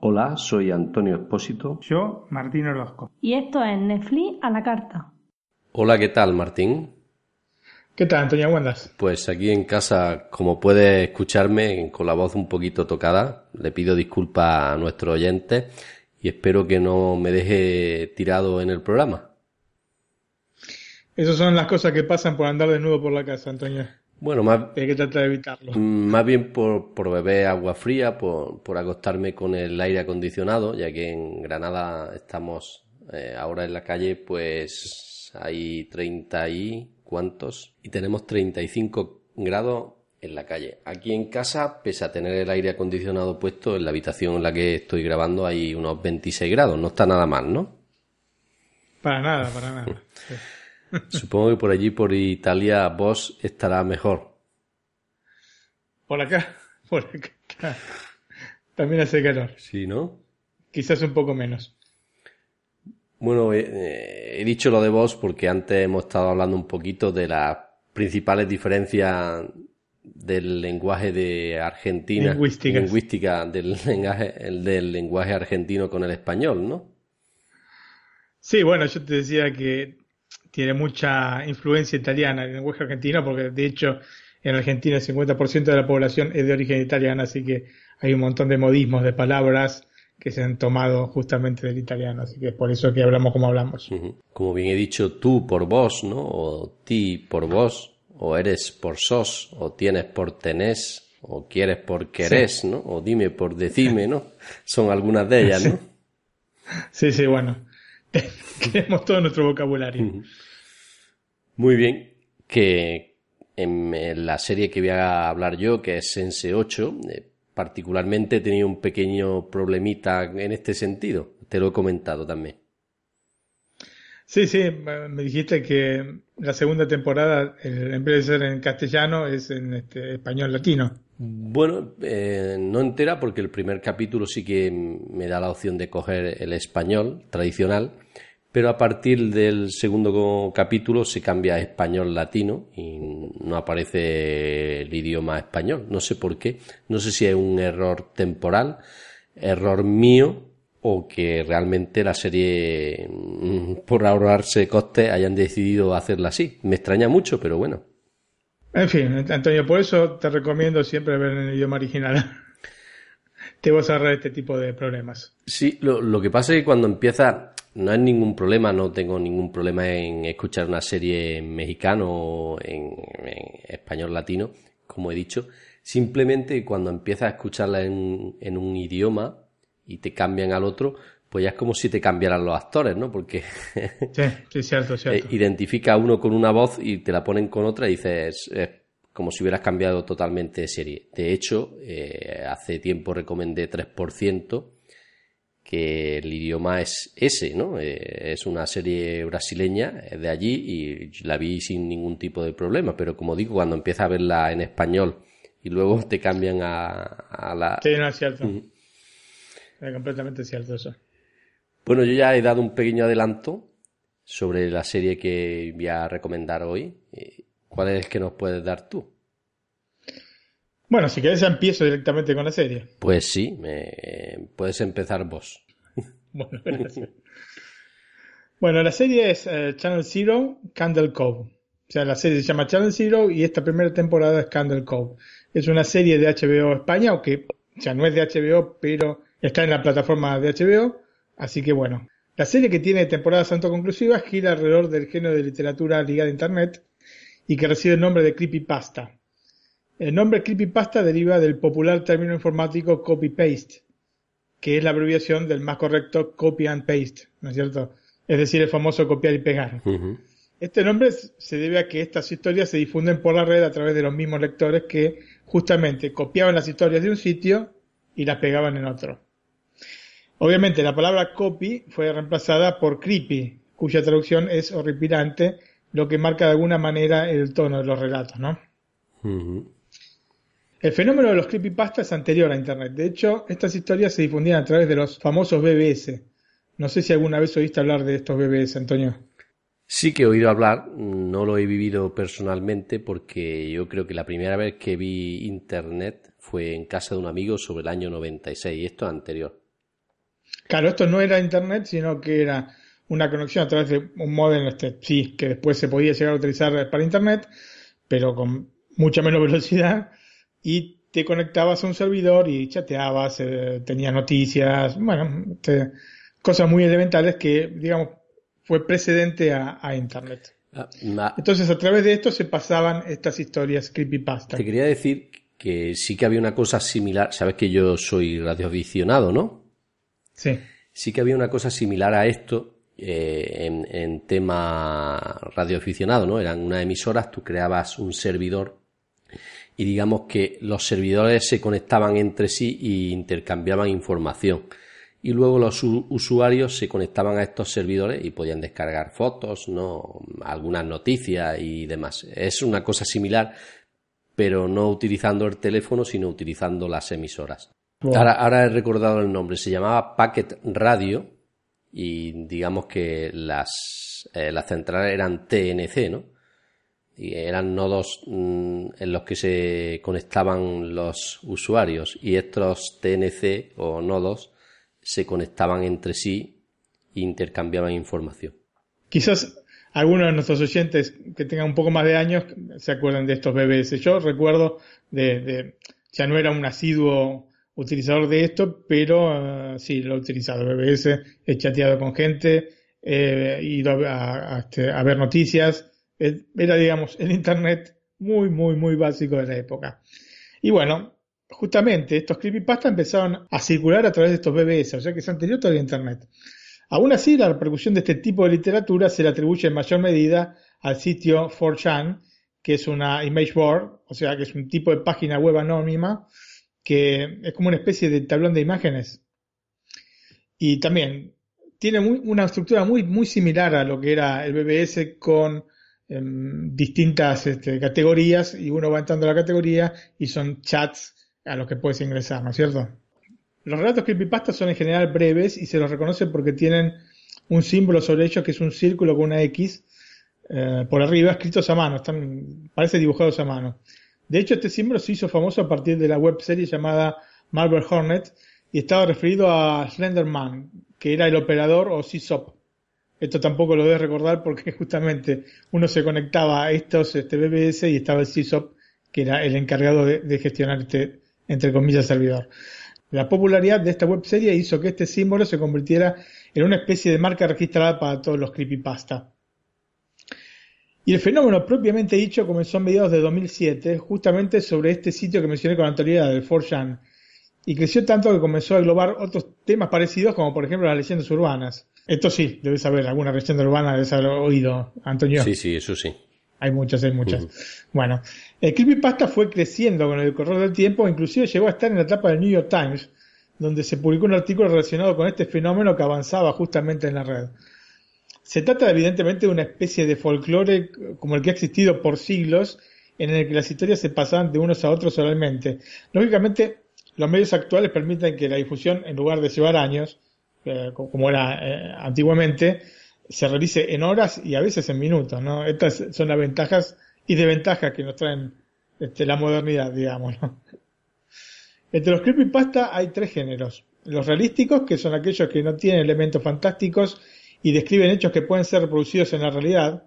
Hola, soy Antonio Espósito. Yo, Martín Orozco. Y esto es Netflix a la carta. Hola, ¿qué tal, Martín? ¿Qué tal, Antonio? ¿Cómo andas? Pues aquí en casa, como puede escucharme con la voz un poquito tocada, le pido disculpas a nuestro oyente y espero que no me deje tirado en el programa. Esas son las cosas que pasan por andar desnudo por la casa, Antonio. Bueno, más, Hay que tratar de evitarlo. más bien por, por beber agua fría, por, por acostarme con el aire acondicionado, ya que en Granada estamos eh, ahora en la calle, pues hay 30 y cuantos, y tenemos 35 grados en la calle. Aquí en casa, pese a tener el aire acondicionado puesto, en la habitación en la que estoy grabando hay unos 26 grados, no está nada mal, ¿no? Para nada, para nada. Sí. Supongo que por allí, por Italia, vos estará mejor. Por acá, por acá. También hace calor. Sí, ¿no? Quizás un poco menos. Bueno, eh, eh, he dicho lo de vos porque antes hemos estado hablando un poquito de las principales diferencias del lenguaje de Argentina. Lingüística del lenguaje, el del lenguaje argentino con el español, ¿no? Sí, bueno, yo te decía que tiene mucha influencia italiana en el lenguaje argentino, porque de hecho en Argentina el 50% de la población es de origen italiano, así que hay un montón de modismos, de palabras que se han tomado justamente del italiano, así que es por eso que hablamos como hablamos. Como bien he dicho, tú por vos, ¿no? O ti por vos, o eres por sos, o tienes por tenés, o quieres por querés, ¿no? O dime por decime, ¿no? Son algunas de ellas, ¿no? Sí, sí, bueno. Queremos todo nuestro vocabulario. Muy bien, que en, la serie que voy a hablar yo, que es Sense 8, eh, particularmente he tenido un pequeño problemita en este sentido. Te lo he comentado también. Sí, sí, me dijiste que la segunda temporada, el- en vez de ser en castellano, es en este, español latino. Bueno, eh, no entera porque el primer capítulo sí que me da la opción de coger el español tradicional, pero a partir del segundo capítulo se cambia a español latino y no aparece el idioma español. No sé por qué. No sé si es un error temporal, error mío o que realmente la serie, mm, por ahorrarse costes, hayan decidido hacerla así. Me extraña mucho, pero bueno. En fin, Antonio, por eso te recomiendo siempre ver en el idioma original. Te vas a ahorrar este tipo de problemas. Sí, lo, lo que pasa es que cuando empieza, no es ningún problema, no tengo ningún problema en escuchar una serie en mexicano o en, en español latino, como he dicho. Simplemente cuando empiezas a escucharla en, en un idioma y te cambian al otro, pues ya es como si te cambiaran los actores, ¿no? Porque Sí, sí, cierto, eh, cierto. identifica a uno con una voz y te la ponen con otra y dices, es como si hubieras cambiado totalmente de serie. De hecho, eh, hace tiempo recomendé 3%, que el idioma es ese, ¿no? Eh, es una serie brasileña es de allí y la vi sin ningún tipo de problema, pero como digo, cuando empiezas a verla en español y luego te cambian a, a la... Sí, no es cierto. Es completamente cierto eso. Bueno, yo ya he dado un pequeño adelanto sobre la serie que voy a recomendar hoy. Eh, ¿Cuál es el que nos puedes dar tú? Bueno, si querés ya empiezo directamente con la serie. Pues sí, me- puedes empezar vos. Bueno, gracias. bueno, la serie es eh, Channel Zero, Candle Cove. O sea, la serie se llama Channel Zero y esta primera temporada es Candle Cove. Es una serie de HBO España, aunque o sea, no es de HBO, pero está en la plataforma de HBO. Así que bueno, la serie que tiene temporadas autoconclusivas gira alrededor del género de literatura ligada a Internet y que recibe el nombre de Creepypasta. El nombre Creepypasta deriva del popular término informático copy-paste, que es la abreviación del más correcto copy and paste, ¿no es cierto? Es decir, el famoso copiar y pegar. Este nombre se debe a que estas historias se difunden por la red a través de los mismos lectores que justamente copiaban las historias de un sitio y las pegaban en otro. Obviamente la palabra copy fue reemplazada por creepy, cuya traducción es horripilante, lo que marca de alguna manera el tono de los relatos, ¿no? El fenómeno de los creepypastas es anterior a Internet. De hecho, estas historias se difundían a través de los famosos BBS. No sé si alguna vez oíste hablar de estos BBS, Antonio. Sí que he oído hablar, no lo he vivido personalmente porque yo creo que la primera vez que vi internet fue en casa de un amigo sobre el año 96 y esto es anterior. Claro, esto no era internet, sino que era una conexión a través de un modem, este, sí, que después se podía llegar a utilizar para internet, pero con mucha menos velocidad y te conectabas a un servidor y chateabas, eh, tenías noticias, bueno, cosas muy elementales que, digamos, fue precedente a, Internet. Ah, Entonces, a través de esto se pasaban estas historias creepypasta. Te quería decir que sí que había una cosa similar. Sabes que yo soy radioaficionado, ¿no? Sí. Sí que había una cosa similar a esto eh, en, en, tema radioaficionado, ¿no? Eran unas emisoras, tú creabas un servidor y digamos que los servidores se conectaban entre sí e intercambiaban información y luego los usuarios se conectaban a estos servidores y podían descargar fotos, ¿no? algunas noticias y demás. Es una cosa similar, pero no utilizando el teléfono, sino utilizando las emisoras. Ahora, he recordado el nombre, se llamaba Packet Radio y digamos que las, eh, las centrales eran TNC, ¿no? Y eran nodos mm, en los que se conectaban los usuarios y estos TNC o nodos se conectaban entre sí e intercambiaban información. Quizás algunos de nuestros oyentes que tengan un poco más de años se acuerdan de estos BBS. Yo recuerdo de, ya no era un asiduo utilizador de esto, pero uh, sí lo he utilizado. BBS, he chateado con gente, he ido a, este, a ver noticias. Era, digamos, el Internet muy, muy, muy básico de la época. Y bueno, justamente estos creepypasta empezaron a circular a través de estos BBS, o sea que es anterior todavía Internet. Aún así, la repercusión de este tipo de literatura se le atribuye en mayor medida al sitio 4chan, que es una image board, o sea que es un tipo de página web anónima, que es como una especie de tablón de imágenes. Y también tiene una estructura muy, muy similar a lo que era el BBS con em, distintas este, categorías y uno va entrando a la categoría y son chats a los que puedes ingresar, ¿no es cierto? Los relatos creepypasta son en general breves y se los reconoce porque tienen un símbolo sobre ellos que es un círculo con una X eh, por arriba, escritos a mano, están, parece dibujados a mano. De hecho, este símbolo se hizo famoso a partir de la web serie llamada Marvel Hornet y estaba referido a Slenderman, que era el operador o CSOP. Esto tampoco lo debes recordar porque justamente uno se conectaba a estos este, BBS y estaba el CSOP, que era el encargado de, gestionar este, entre comillas, servidor. La popularidad de esta webserie hizo que este símbolo se convirtiera en una especie de marca registrada para todos los creepypasta. Y el fenómeno propiamente dicho comenzó a mediados de 2007, justamente sobre este sitio que mencioné con anterioridad, del 4chan, y creció tanto que comenzó a englobar otros temas parecidos, como por ejemplo las leyendas urbanas. Esto sí, debes saber, alguna leyenda urbana debes haber oído, Antonio. Sí, sí, eso sí. Hay muchas, hay muchas. Bueno, el creepypasta fue creciendo con el correr del tiempo, inclusive llegó a estar en la etapa del New York Times, donde se publicó un artículo relacionado con este fenómeno que avanzaba justamente en la red. Se trata evidentemente de una especie de folclore como el que ha existido por siglos, en el que las historias se pasaban de unos a otros oralmente. Lógicamente, los medios actuales permiten que la difusión, en lugar de llevar años, eh, como era eh, antiguamente, se realice en horas y a veces en minutos, ¿no? Estas son las ventajas y desventajas que nos traen este, la modernidad, digamos, Entre los creepypasta hay tres géneros. Los realísticos, que son aquellos que no tienen elementos fantásticos y describen hechos que pueden ser reproducidos en la realidad,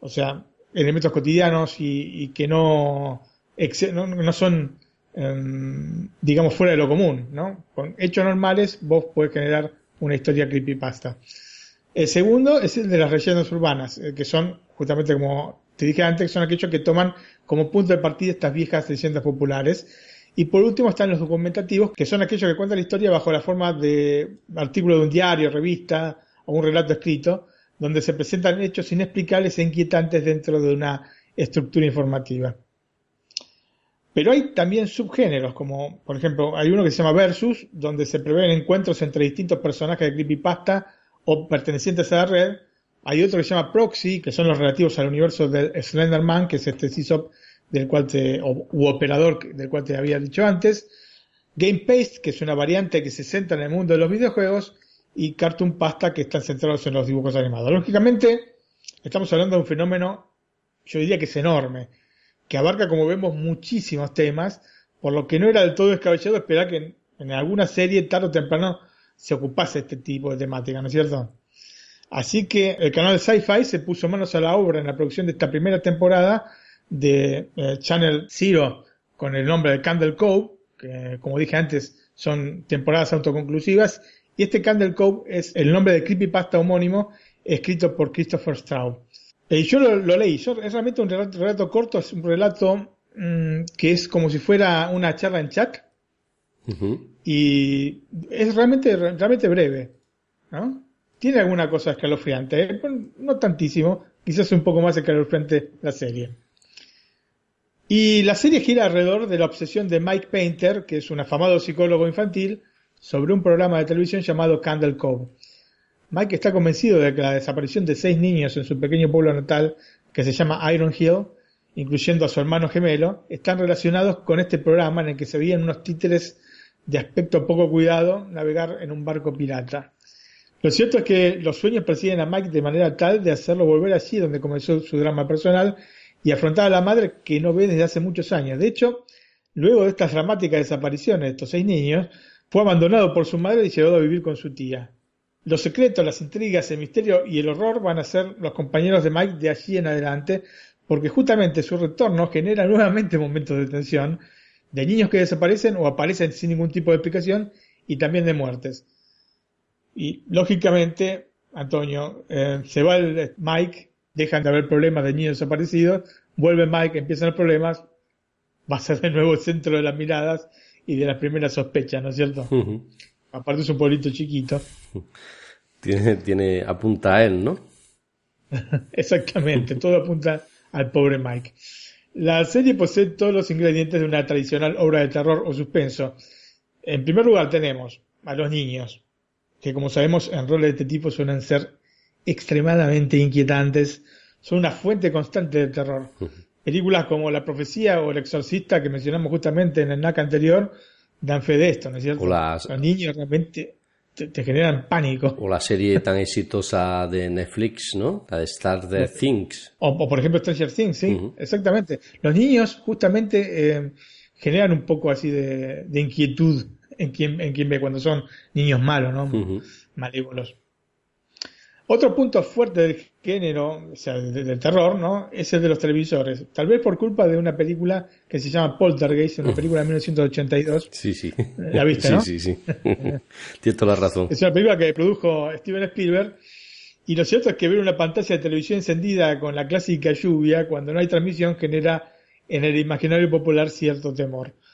o sea, elementos cotidianos y, que no, no, son, em, digamos, fuera de lo común, ¿no? Con hechos normales vos podés generar una historia creepypasta. El segundo es el de las leyendas urbanas, eh, que son, justamente como te dije antes, son aquellos que toman como punto de partida estas viejas leyendas populares. Y por último están los documentativos, que son aquellos que cuentan la historia bajo la forma de artículo de un diario, revista o un relato escrito, donde se presentan hechos inexplicables e inquietantes dentro de una estructura informativa. Pero hay también subgéneros, como por ejemplo hay uno que se llama Versus, donde se prevén encuentros entre distintos personajes de creepypasta o pertenecientes a la red. Hay otro que se llama Proxy, que son los relativos al universo del Slenderman, que es este CISOP del cual te, o, u operador del cual te había dicho antes. Game Paste, que es una variante que se centra en el mundo de los videojuegos. Y Cartoon Pasta, que están centrados en los dibujos animados. Lógicamente, estamos hablando de un fenómeno, yo diría que es enorme, que abarca, como vemos, muchísimos temas, por lo que no era del todo descabellado esperar que en, alguna serie, tarde o temprano, se ocupase este tipo de temática, ¿no es cierto? Así que el canal Sci-Fi se puso manos a la obra en la producción de esta primera temporada de eh, Channel Zero con el nombre de Candle Cove, que como dije antes son temporadas autoconclusivas, y este Candle Cove es el nombre de creepypasta homónimo escrito por Christopher Straub. Y yo lo, leí, es realmente un relato, corto, es un relato mm, que es como si fuera una charla en chat, y es realmente, realmente breve, ¿no? Tiene alguna cosa escalofriante, ¿eh? no tantísimo, quizás un poco más escalofriante la serie. Y la serie gira alrededor de la obsesión de Mike Painter, que es un afamado psicólogo infantil, sobre un programa de televisión llamado Candle Cove. Mike está convencido de que la desaparición de seis niños en su pequeño pueblo natal, que se llama Iron Hill, incluyendo a su hermano gemelo, están relacionados con este programa en el que se veían unos títeres de aspecto poco cuidado navegar en un barco pirata. Lo cierto es que los sueños persiguen a Mike de manera tal de hacerlo volver allí donde comenzó su drama personal y afrontar a la madre que no ve desde hace muchos años. De hecho, luego de estas dramáticas desapariciones de estos seis niños, fue abandonado por su madre y llevado a vivir con su tía. Los secretos, las intrigas, el misterio y el horror van a ser los compañeros de Mike de allí en adelante, porque justamente su retorno genera nuevamente momentos de tensión, de niños que desaparecen o aparecen sin ningún tipo de explicación, y también de muertes. Y lógicamente, Antonio, eh, se va el Mike dejan de haber problemas de niños desaparecidos, vuelve Mike, empiezan los problemas, va a ser de nuevo el centro de las miradas y de las primeras sospechas, ¿no es cierto? Aparte es un pueblito chiquito. Tiene, tiene, apunta a él, ¿no? Exactamente, todo apunta al pobre Mike. La serie posee todos los ingredientes de una tradicional obra de terror o suspenso. En primer lugar tenemos a los niños, que como sabemos en roles de este tipo suelen ser extremadamente inquietantes, son una fuente constante de terror. Películas como La Profecía o El Exorcista, que mencionamos justamente en el NAC anterior, dan fe de esto, ¿no es cierto? Los niños realmente te, generan pánico. O la serie tan exitosa de Netflix, ¿no? La de Star Things. O, por ejemplo Stranger Things, sí, exactamente. Los niños justamente eh, generan un poco así de, inquietud en quien, en quien ve cuando son niños malos, ¿no? Malévolos. Otro punto fuerte del género, o sea, del, terror, ¿no? Es el de los televisores. Tal vez por culpa de una película que se llama Poltergeist, una película de 1982. Sí, sí. ¿La viste, no? Sí, sí, sí. Tienes toda la razón. Es una película que produjo Steven Spielberg. Y lo cierto es que ver una pantalla de televisión encendida con la clásica lluvia cuando no hay transmisión genera en el imaginario popular cierto temor.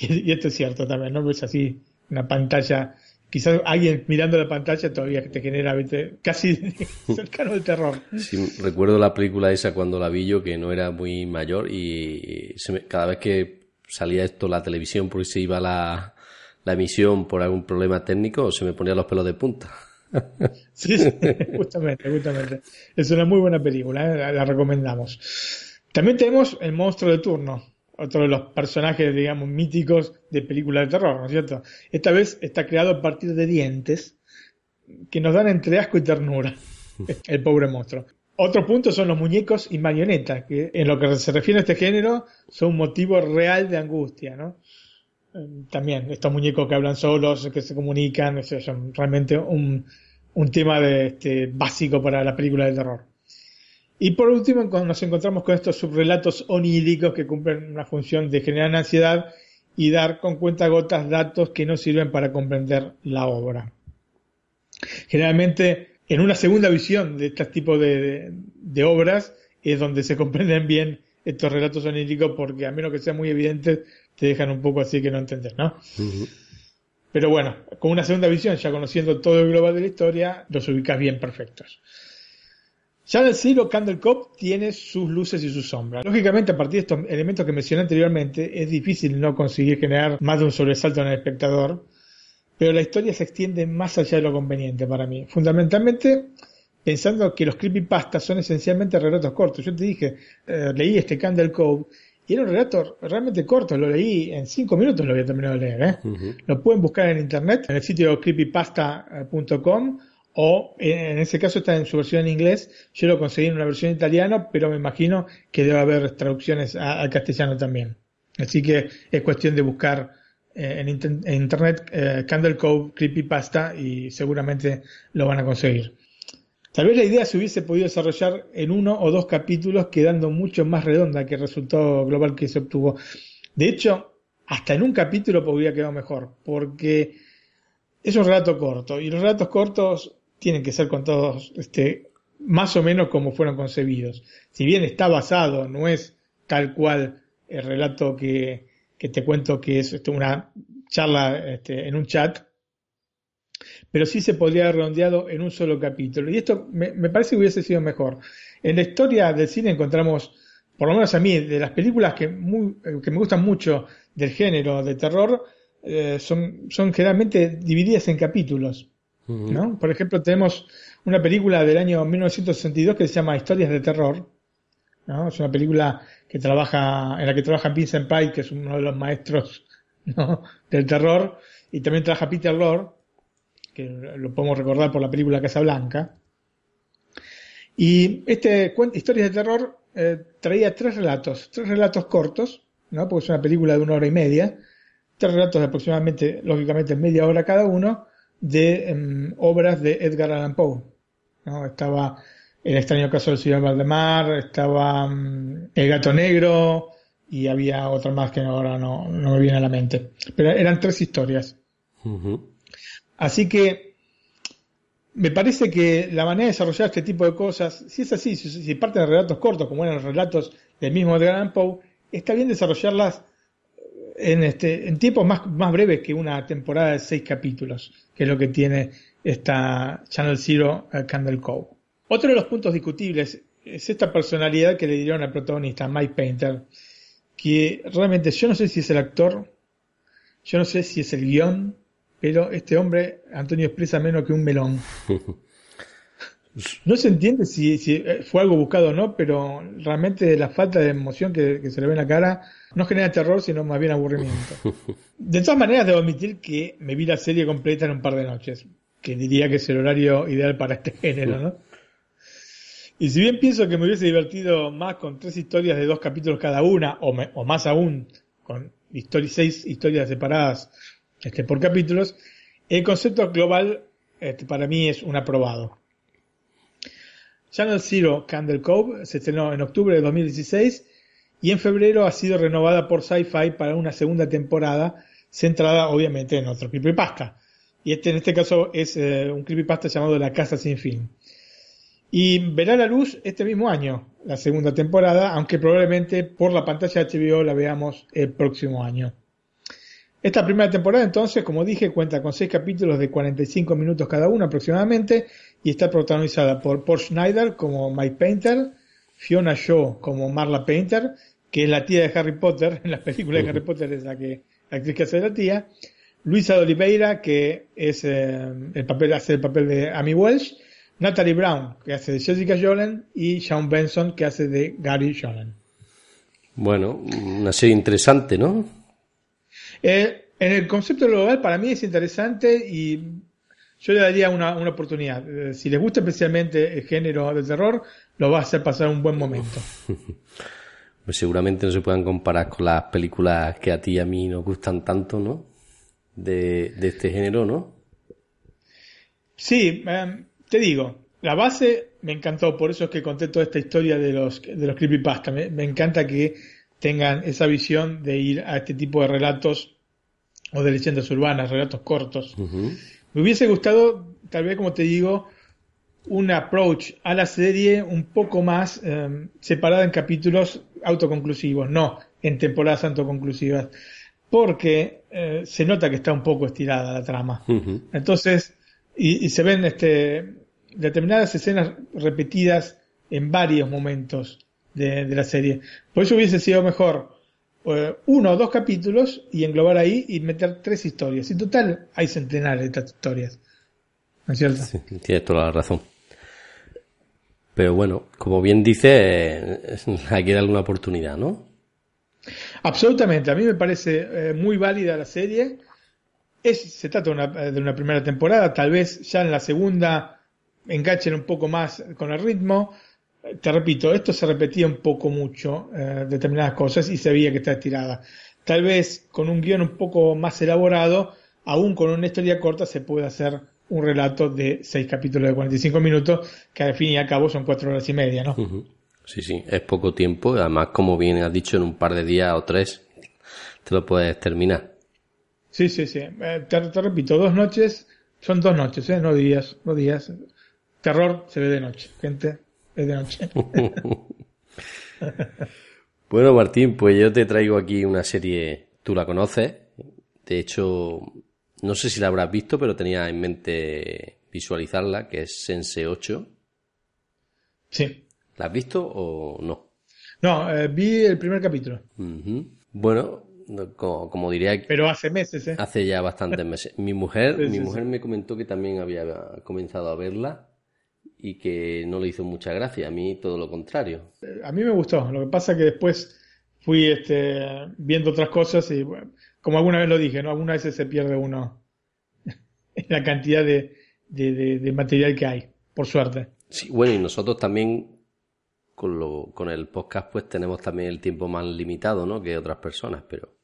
Y, esto es cierto también, ¿no? Es así, una pantalla quizás alguien mirando la pantalla todavía te genera casi cercano al terror. Sí, recuerdo la película esa cuando la vi yo, que no era muy mayor y cada vez que salía esto la televisión porque se iba la, la emisión por algún problema técnico, se me ponía los pelos de punta. sí, justamente, justamente. Es una muy buena película, ¿eh? la recomendamos. También tenemos El monstruo de turno, otro de los personajes, digamos, míticos de películas de terror, ¿no es cierto? Esta vez está creado a partir de dientes que nos dan entre asco y ternura. El pobre monstruo. Otro punto son los muñecos y marionetas, que en lo que se refiere a este género son un motivo real de angustia, ¿no? Eh, también estos muñecos que hablan solos, que se comunican, son realmente un, un tema de, este, básico para la película de terror. Y por último nos encontramos con estos subrelatos oníricos que cumplen una función de generar ansiedad y dar con cuentagotas datos que no sirven para comprender la obra. Generalmente, en una segunda visión de este tipo de, obras es donde se comprenden bien estos relatos oníricos porque a menos que sean muy evidentes te dejan un poco así que no entender, ¿no? Pero bueno, con una segunda visión, ya conociendo todo el global de la historia, los ubicas bien perfectos. Ya en el Zero Candle Cop tiene sus luces y sus sombras. Lógicamente, a partir de estos elementos que mencioné anteriormente, es difícil no conseguir generar más de un sobresalto en el espectador, pero la historia se extiende más allá de lo conveniente para mí. Fundamentalmente, pensando que los creepypastas son esencialmente relatos cortos. Yo te dije, eh, leí este Candle Cove y era un relato realmente corto, lo leí en cinco minutos, lo había terminado de leer. ¿eh? Lo pueden buscar en internet, en el sitio creepypasta.com o en ese caso está en su versión en inglés, yo lo conseguí en una versión italiana, pero me imagino que debe haber traducciones al castellano también. Así que es cuestión de buscar eh, en, internet eh, Candle Cove Creepypasta y seguramente lo van a conseguir. Tal vez la idea se hubiese podido desarrollar en uno o dos capítulos, quedando mucho más redonda que el resultado global que se obtuvo. De hecho, hasta en un capítulo podría quedar mejor, porque es un relato corto, y los relatos cortos tienen que ser contados este, más o menos como fueron concebidos. Si bien está basado, no es tal cual el relato que, te cuento que es este, una charla este, en un chat, pero sí se podría haber redondeado en un solo capítulo. Y esto me, parece que hubiese sido mejor. En la historia del cine encontramos, por lo menos a mí, de las películas que, que me gustan mucho del género de terror, eh, son, son generalmente divididas en capítulos. ¿No? Por ejemplo, tenemos una película del año 1962 que se llama Historias de Terror. ¿no? Es una película que trabaja, en la que trabaja Vincent Pike, que es uno de los maestros del terror, y también trabaja Peter Lorre, que lo podemos recordar por la película Casablanca. Y este Historias de Terror eh, traía tres relatos, tres relatos cortos, ¿no? porque es una película de una hora y media, tres relatos de aproximadamente, lógicamente, media hora cada uno, de em, obras de Edgar Allan Poe. ¿no? Estaba El extraño caso del señor Valdemar, estaba em, El gato negro y había otra más que ahora no, no me viene a la mente. Pero eran tres historias. Así que me parece que la manera de desarrollar este tipo de cosas, si es así, si, parten de relatos cortos, como eran los relatos del mismo Edgar Allan Poe, está bien desarrollarlas en, este, en tiempos más, más breves que una temporada de seis capítulos, que es lo que tiene esta Channel Zero uh, Candle Cove. Otro de los puntos discutibles es esta personalidad que le dieron al protagonista, Mike Painter, que realmente yo no sé si es el actor, yo no sé si es el guion, pero este hombre, Antonio, expresa menos que un melón. No se entiende si, eh, fue algo buscado o no, pero realmente la falta de emoción que, se le ve en la cara no genera terror, sino más bien aburrimiento. De todas maneras, debo admitir que me vi la serie completa en un par de noches, que diría que es el horario ideal para este género, ¿no? Y si bien pienso que me hubiese divertido más con tres historias de dos capítulos cada una, o, o más aún, con seis historias separadas este, por capítulos, el concepto global este, para mí es un aprobado. Channel Zero Candle Cove se estrenó en octubre de 2016 y en febrero ha sido renovada por Sci-Fi para una segunda temporada centrada obviamente en otro creepypasta. Y este en este caso es eh, un creepypasta llamado La Casa Sin Fin. Y verá la luz este mismo año, la segunda temporada, aunque probablemente por la pantalla HBO la veamos el próximo año. Esta primera temporada, entonces, como dije, cuenta con seis capítulos de 45 minutos cada uno aproximadamente y está protagonizada por Paul Schneider como Mike Painter, Fiona Shaw como Marla Painter, que es la tía de Harry Potter, en las películas de Harry Potter es la, que, la actriz que hace la tía, Luisa de Oliveira, que es eh, el papel, hace el papel de Amy Welsh, Natalie Brown, que hace de Jessica Jolen, y Sean Benson, que hace de Gary Jolen. Bueno, una serie interesante, ¿no? Eh, en el concepto global para mí es interesante y yo le daría una, oportunidad. Eh, si les gusta especialmente el género de terror, lo va a hacer pasar un buen momento. Pues seguramente no se puedan comparar con las películas que a ti y a mí nos gustan tanto, ¿no? De, este género, ¿no? Sí, em, te digo, la base me encantó, por eso es que conté toda esta historia de los, de los creepypasta. me encanta que tengan esa visión de ir a este tipo de relatos o de leyendas urbanas, relatos cortos. Me hubiese gustado, tal vez como te digo, un approach a la serie un poco más em, separada en capítulos autoconclusivos, no en temporadas autoconclusivas, porque eh, se nota que está un poco estirada la trama. Entonces, y, y, se ven este, determinadas escenas repetidas en varios momentos de, la serie. Por eso hubiese sido mejor eh, uno o dos capítulos y englobar ahí y meter tres historias. En total hay centenares de estas historias. ¿No es cierto? Sí, tienes toda la razón. Pero bueno, como bien dice, hay que darle una oportunidad, ¿no? Absolutamente, a mí me parece eh, muy válida la serie. Es, se trata de una, de una, primera temporada, tal vez ya en la segunda enganchen un poco más con el ritmo. Te repito, esto se repetía un poco mucho, eh, determinadas cosas, y se veía que está estirada. Tal vez con un guion un poco más elaborado, aún con una historia corta, se puede hacer un relato de seis capítulos de 45 minutos, que al fin y al cabo son cuatro horas y media, ¿no? Sí, sí, es poco tiempo, además, como bien has dicho, en un par de días o tres te lo puedes terminar. Sí, sí, sí. Eh, te, repito, dos noches, son dos noches, ¿eh? no días, no días. Terror se ve de noche, gente, es de noche. bueno, Martín, pues yo te traigo aquí una serie, tú la conoces, de hecho, no sé si la habrás visto, pero tenía en mente visualizarla, que es Sense 8. Sí. ¿La has visto o no? No, eh, vi el primer capítulo. Bueno, como, diría pero hace meses ¿eh? hace ya bastantes meses mi mujer mi mujer me comentó que también había comenzado a verla y que no le hizo mucha gracia a mí todo lo contrario a mí me gustó lo que pasa que después fui este, viendo otras cosas y como alguna vez lo dije no algunas veces se pierde uno en la cantidad de, de, material que hay por suerte sí bueno y nosotros también con, lo, con el podcast pues tenemos también el tiempo más limitado ¿no? que otras personas pero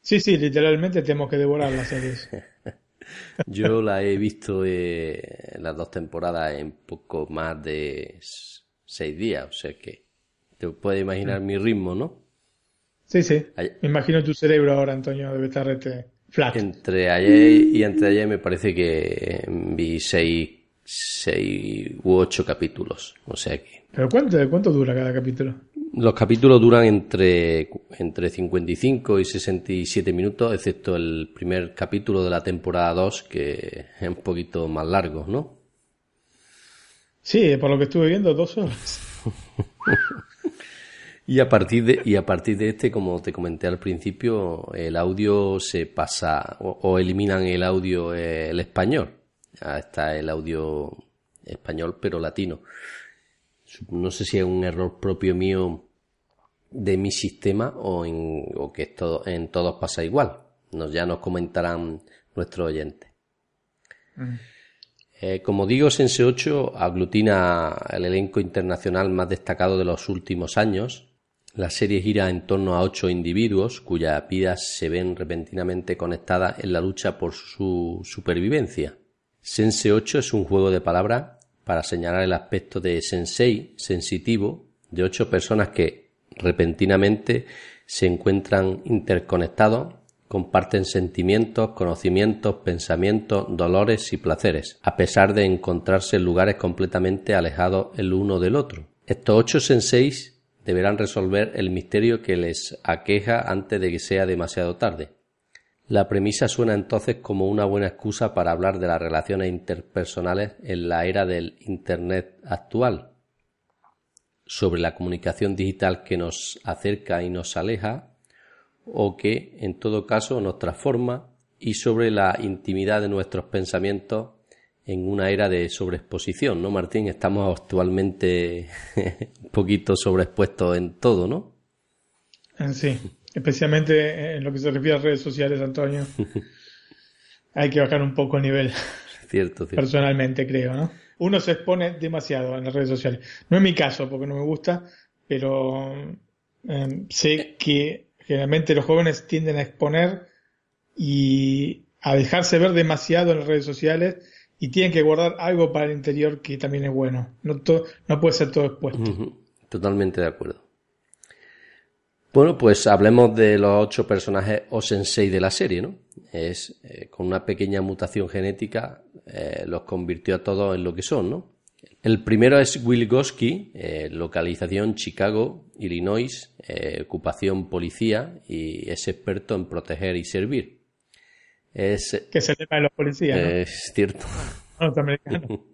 Sí, sí, literalmente tenemos que devorar las series. Yo la he visto eh, las dos temporadas en poco más de seis días, o sea que te puedes imaginar mi ritmo, ¿no? Sí, sí. Me imagino tu cerebro ahora, Antonio, debe estar este flat. Entre ayer y entre ayer me parece que vi seis, seis u ocho capítulos, o sea que... ¿Pero cuánto, cuánto dura cada capítulo? Los capítulos duran entre, entre 55 y 67 minutos, excepto el primer capítulo de la temporada 2, que es un poquito más largo, ¿no? Sí, por lo que estuve viendo, dos horas. y, a partir de, y a partir de este, como te comenté al principio, el audio se pasa o, eliminan el audio eh, el español. Ya está el audio español, pero latino no sé si es un error propio mío de mi sistema o, en, o que esto, en todos pasa igual. Nos, ya nos comentarán nuestros oyentes. Mm. Eh, como digo, Sense 8 aglutina el elenco internacional más destacado de los últimos años. La serie gira en torno a ocho individuos cuyas vidas se ven repentinamente conectadas en la lucha por su supervivencia. Sense 8 es un juego de palabras para señalar el aspecto de sensei, sensitivo, de ocho personas que repentinamente se encuentran interconectados, comparten sentimientos, conocimientos, pensamientos, dolores y placeres, a pesar de encontrarse en lugares completamente alejados el uno del otro. Estos ocho senseis deberán resolver el misterio que les aqueja antes de que sea demasiado tarde. La premisa suena entonces como una buena excusa para hablar de las relaciones interpersonales en la era del Internet actual, sobre la comunicación digital que nos acerca y nos aleja, o que en todo caso nos transforma, y sobre la intimidad de nuestros pensamientos en una era de sobreexposición, ¿no, Martín? Estamos actualmente un poquito sobreexpuestos en todo, ¿no? Sí. Especialmente en lo que se refiere a redes sociales, Antonio. Hay que bajar un poco el nivel. Cierto, cierto. Personalmente creo, ¿no? Uno se expone demasiado en las redes sociales. No es mi caso, porque no me gusta, pero em, sé que generalmente los jóvenes tienden a exponer y a dejarse ver demasiado en las redes sociales y tienen que guardar algo para el interior que también es bueno. No, no puede ser todo expuesto. Totalmente de acuerdo. Bueno, pues hablemos de los ocho personajes o sensei de la serie, ¿no? Es eh, con una pequeña mutación genética eh, los convirtió a todos en lo que son, ¿no? El primero es Will Gosky, eh, localización Chicago, Illinois, ocupación policía y es experto en proteger y servir. Es, que se tema de los policías. ¿no? Es cierto.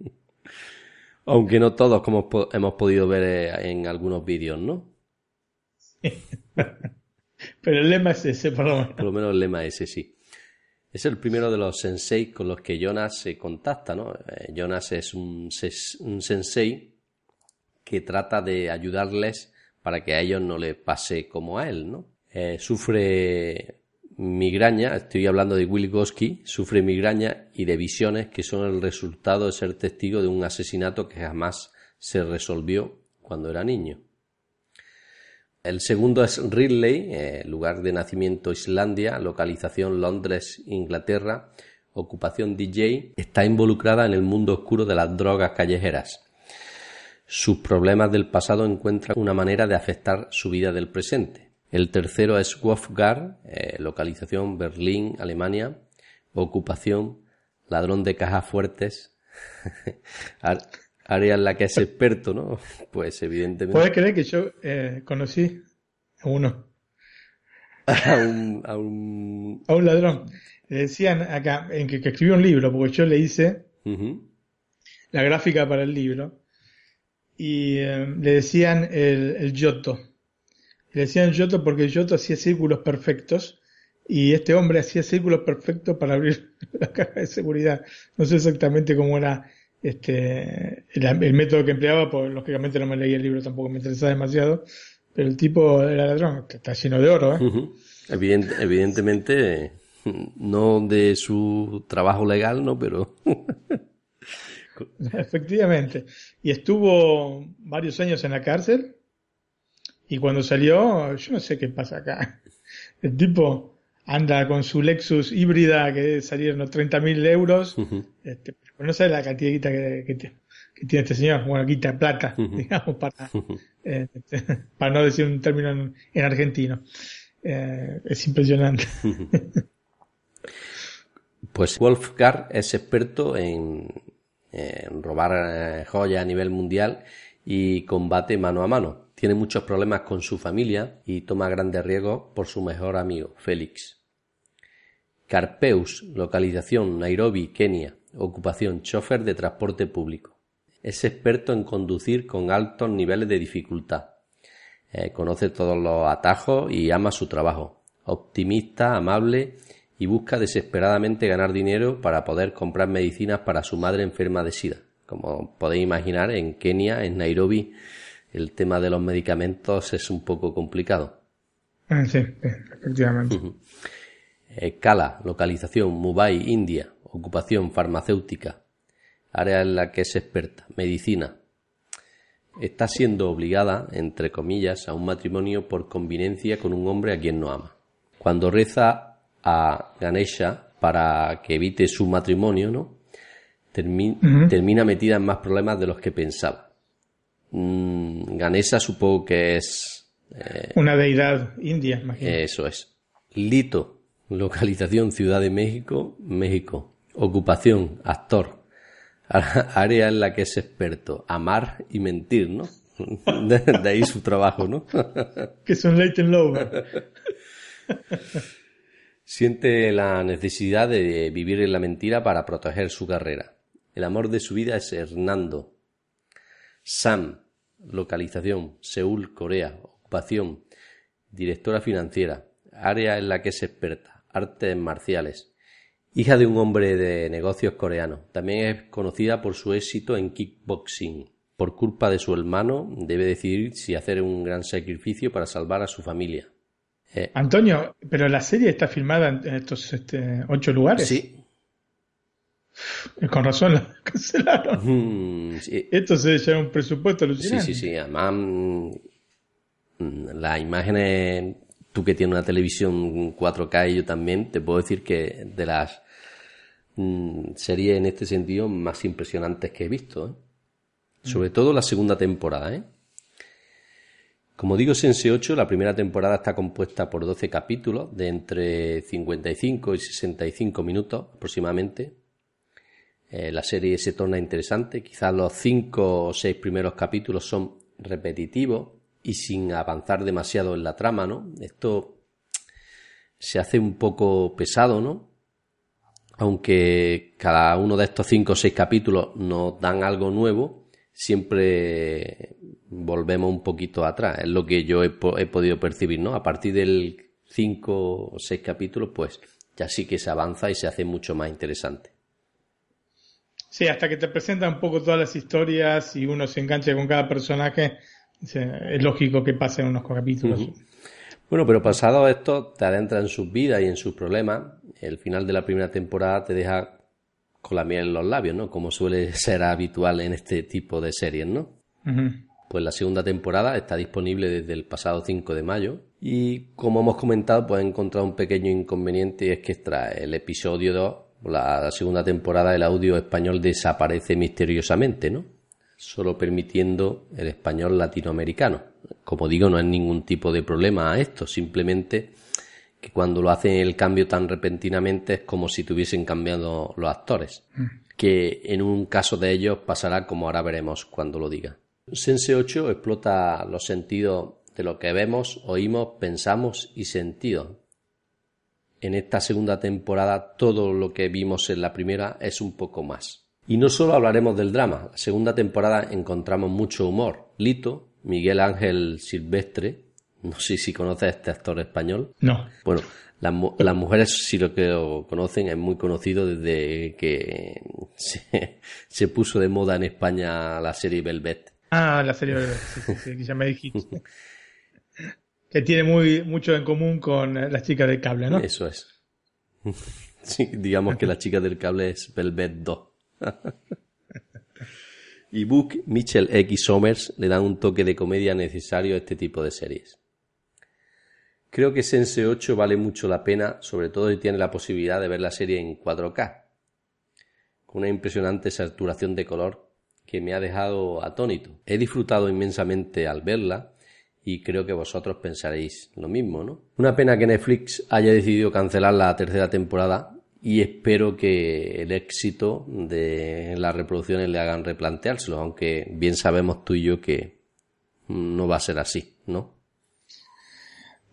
Aunque no todos, como hemos podido ver en algunos vídeos, ¿no? Pero el lema es ese, por lo menos. Por lo menos el lema es ese, sí. Es el primero de los sensei con los que Jonas se contacta, ¿no? Eh, Jonas es un, sensei que trata de ayudarles para que a ellos no les pase como a él, ¿no? Eh, sufre migraña, estoy hablando de Will Gosky, sufre migraña y de visiones que son el resultado de ser testigo de un asesinato que jamás se resolvió cuando era niño. El segundo es Ridley, eh, lugar de nacimiento Islandia, localización Londres, Inglaterra, ocupación DJ, está involucrada en el mundo oscuro de las drogas callejeras. Sus problemas del pasado encuentran una manera de afectar su vida del presente. El tercero es Wolfgang, eh, localización Berlín, Alemania, ocupación ladrón de cajas fuertes. área en la que es experto, ¿no? Pues evidentemente. ¿Puedes creer que yo eh, conocí a uno? a, un, a, un... a un ladrón. Le decían acá, en que, escribió un libro, porque yo le hice la gráfica para el libro, y eh, le decían el, el Giotto. Le decían Giotto porque Giotto hacía círculos perfectos, y este hombre hacía círculos perfectos para abrir la caja de seguridad. No sé exactamente cómo era este, el, método que empleaba, pues lógicamente no me leí el libro, tampoco me interesaba demasiado, pero el tipo era ladrón, está lleno de oro. ¿eh? evidentemente, no de su trabajo legal, ¿no? Pero... Efectivamente. Y estuvo varios años en la cárcel. Y cuando salió, yo no sé qué pasa acá. El tipo anda con su Lexus híbrida que salieron 30.000 euros. este, pero no sabe la cantidad que, que, tiene este señor. Bueno, quita plata, digamos, para, eh, para no decir un término en, argentino. Eh, es impresionante. pues Wolfgang es experto en, robar eh, joyas a nivel mundial y combate mano a mano. Tiene muchos problemas con su familia y toma grandes riesgos por su mejor amigo, Félix. Carpeus, localización Nairobi, Kenia. Ocupación chofer de transporte público. Es experto en conducir con altos niveles de dificultad. Eh, conoce todos los atajos y ama su trabajo. Optimista, amable y busca desesperadamente ganar dinero para poder comprar medicinas para su madre enferma de SIDA. Como podéis imaginar, en Kenia, en Nairobi, el tema de los medicamentos es un poco complicado. Ah, sí, efectivamente. Kala, localización Mumbai, India. Ocupación farmacéutica. Área en la que es experta. Medicina. Está siendo obligada, entre comillas, a un matrimonio por conveniencia con un hombre a quien no ama. Cuando reza a Ganesha para que evite su matrimonio, ¿no? Termina metida en más problemas de los que pensaba. Mm, Ganesha supongo que es... Eh, Una deidad india, imagino. Eso es. Lito, localización Ciudad de México, México. Ocupación, actor. Área en la que es experto. Amar y mentir, ¿no? De, ahí su trabajo, ¿no? que es un Leighton Lover. Siente la necesidad de vivir en la mentira para proteger su carrera. El amor de su vida es Hernando. Sam, localización, Seúl, Corea. Ocupación, directora financiera. Área en la que es experta. Artes marciales. Hija de un hombre de negocios coreano, también es conocida por su éxito en kickboxing. Por culpa de su hermano, debe decidir si hacer un gran sacrificio para salvar a su familia. Eh, Antonio, pero la serie está filmada en estos este, ocho lugares. Sí. Con razón la cancelaron. Mm, Esto se un presupuesto alucinante. Sí, sí, sí. Además, mm, las imágenes, tú que tienes una televisión 4K y yo también, te puedo decir que de las Mm, serie en este sentido más impresionantes que he visto. ¿eh? Sobre todo la segunda temporada. ¿eh? Como digo, Sense 8, la primera temporada está compuesta por 12 capítulos de entre 55 y 65 minutos aproximadamente. Eh, la serie se torna interesante. Quizás los 5 o 6 primeros capítulos son repetitivos y sin avanzar demasiado en la trama, ¿no? Esto se hace un poco pesado, ¿no? aunque cada uno de estos cinco o seis capítulos nos dan algo nuevo, siempre volvemos un poquito atrás. Es lo que yo he, podido percibir, ¿no? A partir del cinco o seis capítulos, pues ya sí que se avanza y se hace mucho más interesante. Sí, hasta que te presentan un poco todas las historias y uno se engancha con cada personaje, es lógico que pasen unos capítulos. Bueno, pero pasado esto, te adentra en sus vidas y en sus problemas. El final de la primera temporada te deja con la miel en los labios, ¿no? Como suele ser habitual en este tipo de series, ¿no? Pues la segunda temporada está disponible desde el pasado 5 de mayo y como hemos comentado, pues he encontrado un pequeño inconveniente y es que tras el episodio 2, la segunda temporada, el audio español desaparece misteriosamente, ¿no? Solo permitiendo el español latinoamericano. Como digo, no hay ningún tipo de problema a esto, simplemente que cuando lo hacen el cambio tan repentinamente es como si tuviesen cambiado los actores. Mm. Que en un caso de ellos pasará como ahora veremos cuando lo diga. Sense 8 explota los sentidos de lo que vemos, oímos, pensamos y sentidos. En esta segunda temporada todo lo que vimos en la primera es un poco más. Y no solo hablaremos del drama, la segunda temporada encontramos mucho humor. Lito, Miguel Ángel Silvestre, no sé si conoces a este actor español. No. Bueno, las, mujeres si lo que lo conocen es muy conocido desde que se, se puso de moda en España la serie Velvet. Ah, la serie sí, sí, sí, que ya me dijiste. Que tiene muy, mucho en común con las chicas del cable, ¿no? Eso es. Sí, digamos que la chica del cable es Velvet 2. y Book, Mitchell X. Somers le dan un toque de comedia necesario a este tipo de series. Creo que Sense 8 vale mucho la pena, sobre todo si tiene la posibilidad de ver la serie en 4K, con una impresionante saturación de color que me ha dejado atónito. He disfrutado inmensamente al verla y creo que vosotros pensaréis lo mismo, ¿no? Una pena que Netflix haya decidido cancelar la tercera temporada y espero que el éxito de las reproducciones le hagan replanteárselo, aunque bien sabemos tú y yo que no va a ser así, ¿no?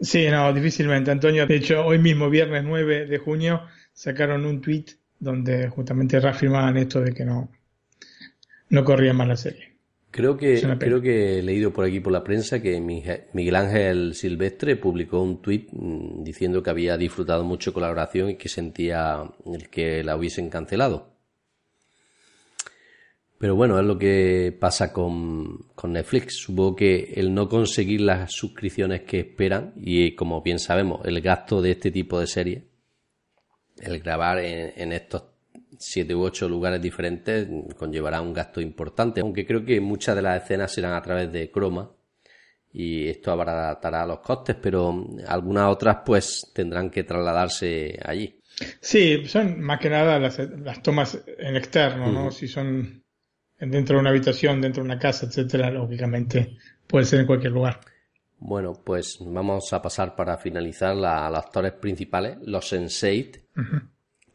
Sí, no, difícilmente, Antonio. De hecho, hoy mismo, viernes 9 de junio, sacaron un tweet donde justamente reafirmaban esto de que no, no corría más la serie. Creo que, creo que he leído por aquí por la prensa que Miguel Ángel Silvestre publicó un tuit mm, diciendo que había disfrutado mucho con la oración y que sentía el que la hubiesen cancelado. Pero bueno, es lo que pasa con, con, Netflix. Supongo que el no conseguir las suscripciones que esperan y como bien sabemos, el gasto de este tipo de series, el grabar en, en estos siete u ocho lugares diferentes conllevará un gasto importante, aunque creo que muchas de las escenas serán a través de croma y esto abaratará los costes, pero algunas otras pues tendrán que trasladarse allí. Sí, son más que nada las, tomas en externo, ¿no? Si son dentro de una habitación, dentro de una casa, etcétera, lógicamente puede ser en cualquier lugar. Bueno, pues vamos a pasar para finalizar a los actores principales, los Sense8.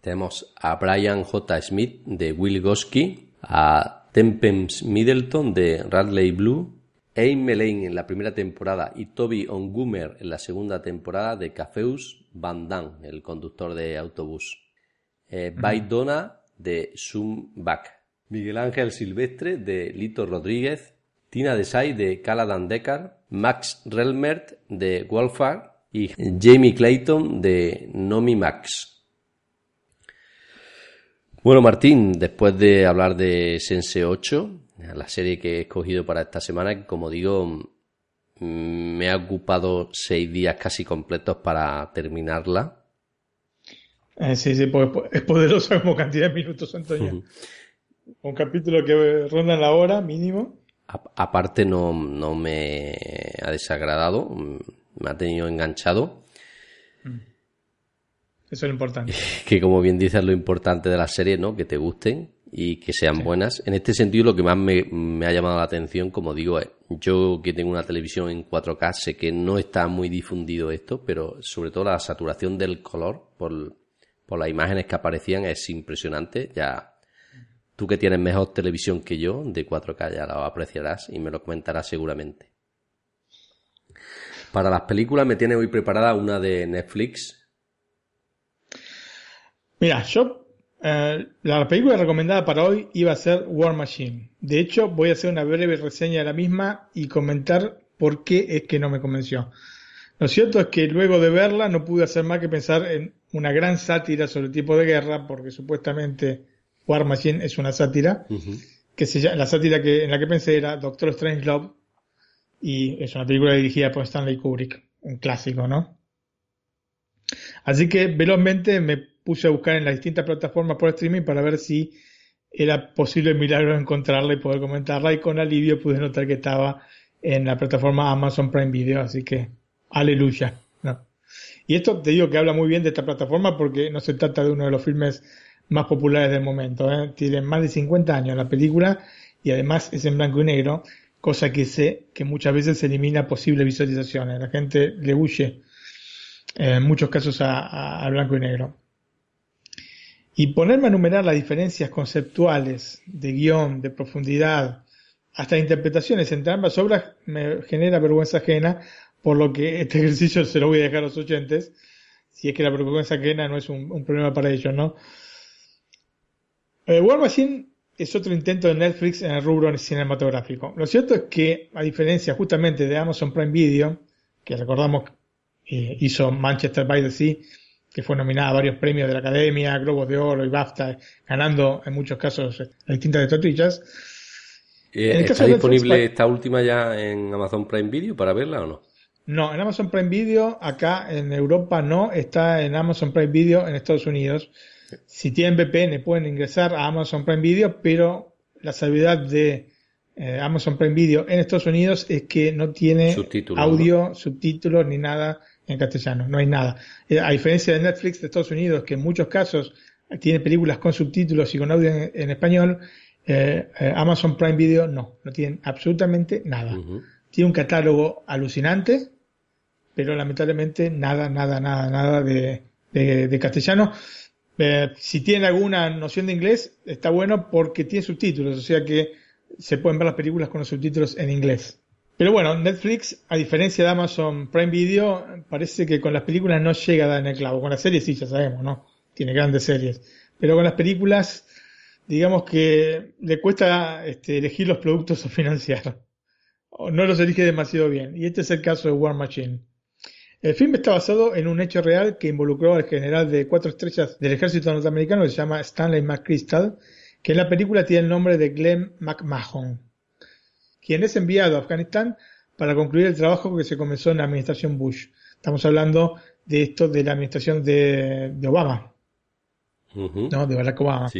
Tenemos a Brian J. Smith de Will Gosky, a Tempens Middleton de Radley Blue, Aim Melaine en la primera temporada y Toby Ongumer en la segunda temporada de Cafeus Van Damme, el conductor de autobús. Eh, Donna de Zoom Back. Miguel Ángel Silvestre de Lito Rodríguez. Tina Desai de Caladan Deckard. Max Relmert de Wolfar y Jamie Clayton de Nomi Max. Bueno, Martín, después de hablar de Sense 8, la serie que he escogido para esta semana, como digo, me ha ocupado seis días casi completos para terminarla. Eh, sí, sí, pues, es poderosa como cantidad de minutos, Antonio. Un capítulo que ronda la hora mínimo. aparte no, no me ha desagradado, me ha tenido enganchado. Eso es lo importante. Que como bien dices, lo importante de las series, ¿no? Que te gusten y que sean buenas. En este sentido, lo que más me, ha llamado la atención, como digo, es, yo que tengo una televisión en 4K, sé que no está muy difundido esto, pero sobre todo la saturación del color por, por las imágenes que aparecían es impresionante. Ya tú que tienes mejor televisión que yo, de 4K, ya lo apreciarás y me lo comentarás seguramente. Para las películas me tiene hoy preparada una de Netflix Mira, yo eh, la película recomendada para hoy iba a ser War Machine. De hecho, voy a hacer una breve reseña de la misma y comentar por qué es que no me convenció. Lo cierto es que luego de verla no pude hacer más que pensar en una gran sátira sobre el tipo de guerra, porque supuestamente War Machine es una sátira, que se llama, la sátira que, en la que pensé era Doctor Strangelove, y es una película dirigida por Stanley Kubrick. un clásico, ¿no? Así que velozmente me puse a buscar en las distintas plataformas por streaming para ver si era posible milagro encontrarla y poder comentarla y con alivio pude notar que estaba en la plataforma Amazon Prime Video, así que aleluya. Y esto te digo que habla muy bien de esta plataforma porque no se trata de uno de los filmes más populares del momento. ¿eh? Tiene más de 50 años la película y además es en blanco y negro, cosa que sé que muchas veces elimina posibles visualizaciones. La gente le huye en muchos casos a blanco y negro. Y ponerme a enumerar las diferencias conceptuales de guion, de profundidad, hasta interpretaciones entre ambas obras me genera vergüenza ajena, por lo que este ejercicio se lo voy a dejar a los oyentes, si es que la vergüenza ajena no es un, problema para ellos, ¿no? Eh, War Machine es otro intento de Netflix en el rubro cinematográfico. Lo cierto es que, a diferencia justamente de Amazon Prime Video, que recordamos hizo Manchester by the Sea, que fue nominada a varios premios de la Academia, Globos de Oro y BAFTA, ganando en muchos casos distintas estatuillas. Eh, ¿Está disponible esta última ya en Amazon Prime Video para verla o no? No, en Amazon Prime Video, acá en Europa no, está en Amazon Prime Video en Estados Unidos. Si tienen VPN pueden ingresar a Amazon Prime Video, pero la salvedad de eh, Amazon Prime Video en Estados Unidos es que no tiene audio, subtítulos ni nada en castellano, no hay nada. Eh, a diferencia de Netflix de Estados Unidos, que en muchos casos tiene películas con subtítulos y con audio en, español, eh, eh, Amazon Prime Video no, no tienen absolutamente nada. Tiene un catálogo alucinante, pero lamentablemente nada, nada, nada, nada de, de, castellano. si tienen alguna noción de inglés, está bueno porque tiene subtítulos, o sea que se pueden ver las películas con los subtítulos en inglés. Pero bueno, Netflix, a diferencia de Amazon Prime Video, parece que con las películas no llega a dar en el clavo. Con las series sí, ya sabemos, ¿no? Tiene grandes series. Pero con las películas, digamos que le cuesta este, elegir los productos a financiar. O no los elige demasiado bien. Y este es el caso de War Machine. El film está basado en un hecho real que involucró al general de cuatro estrellas del ejército norteamericano que se llama Stanley McChrystal, que en la película tiene el nombre de Glenn McMahon quien es enviado a Afganistán para concluir el trabajo que se comenzó en la administración Bush. Estamos hablando de esto de la administración de, Obama, ¿no? De Barack Obama.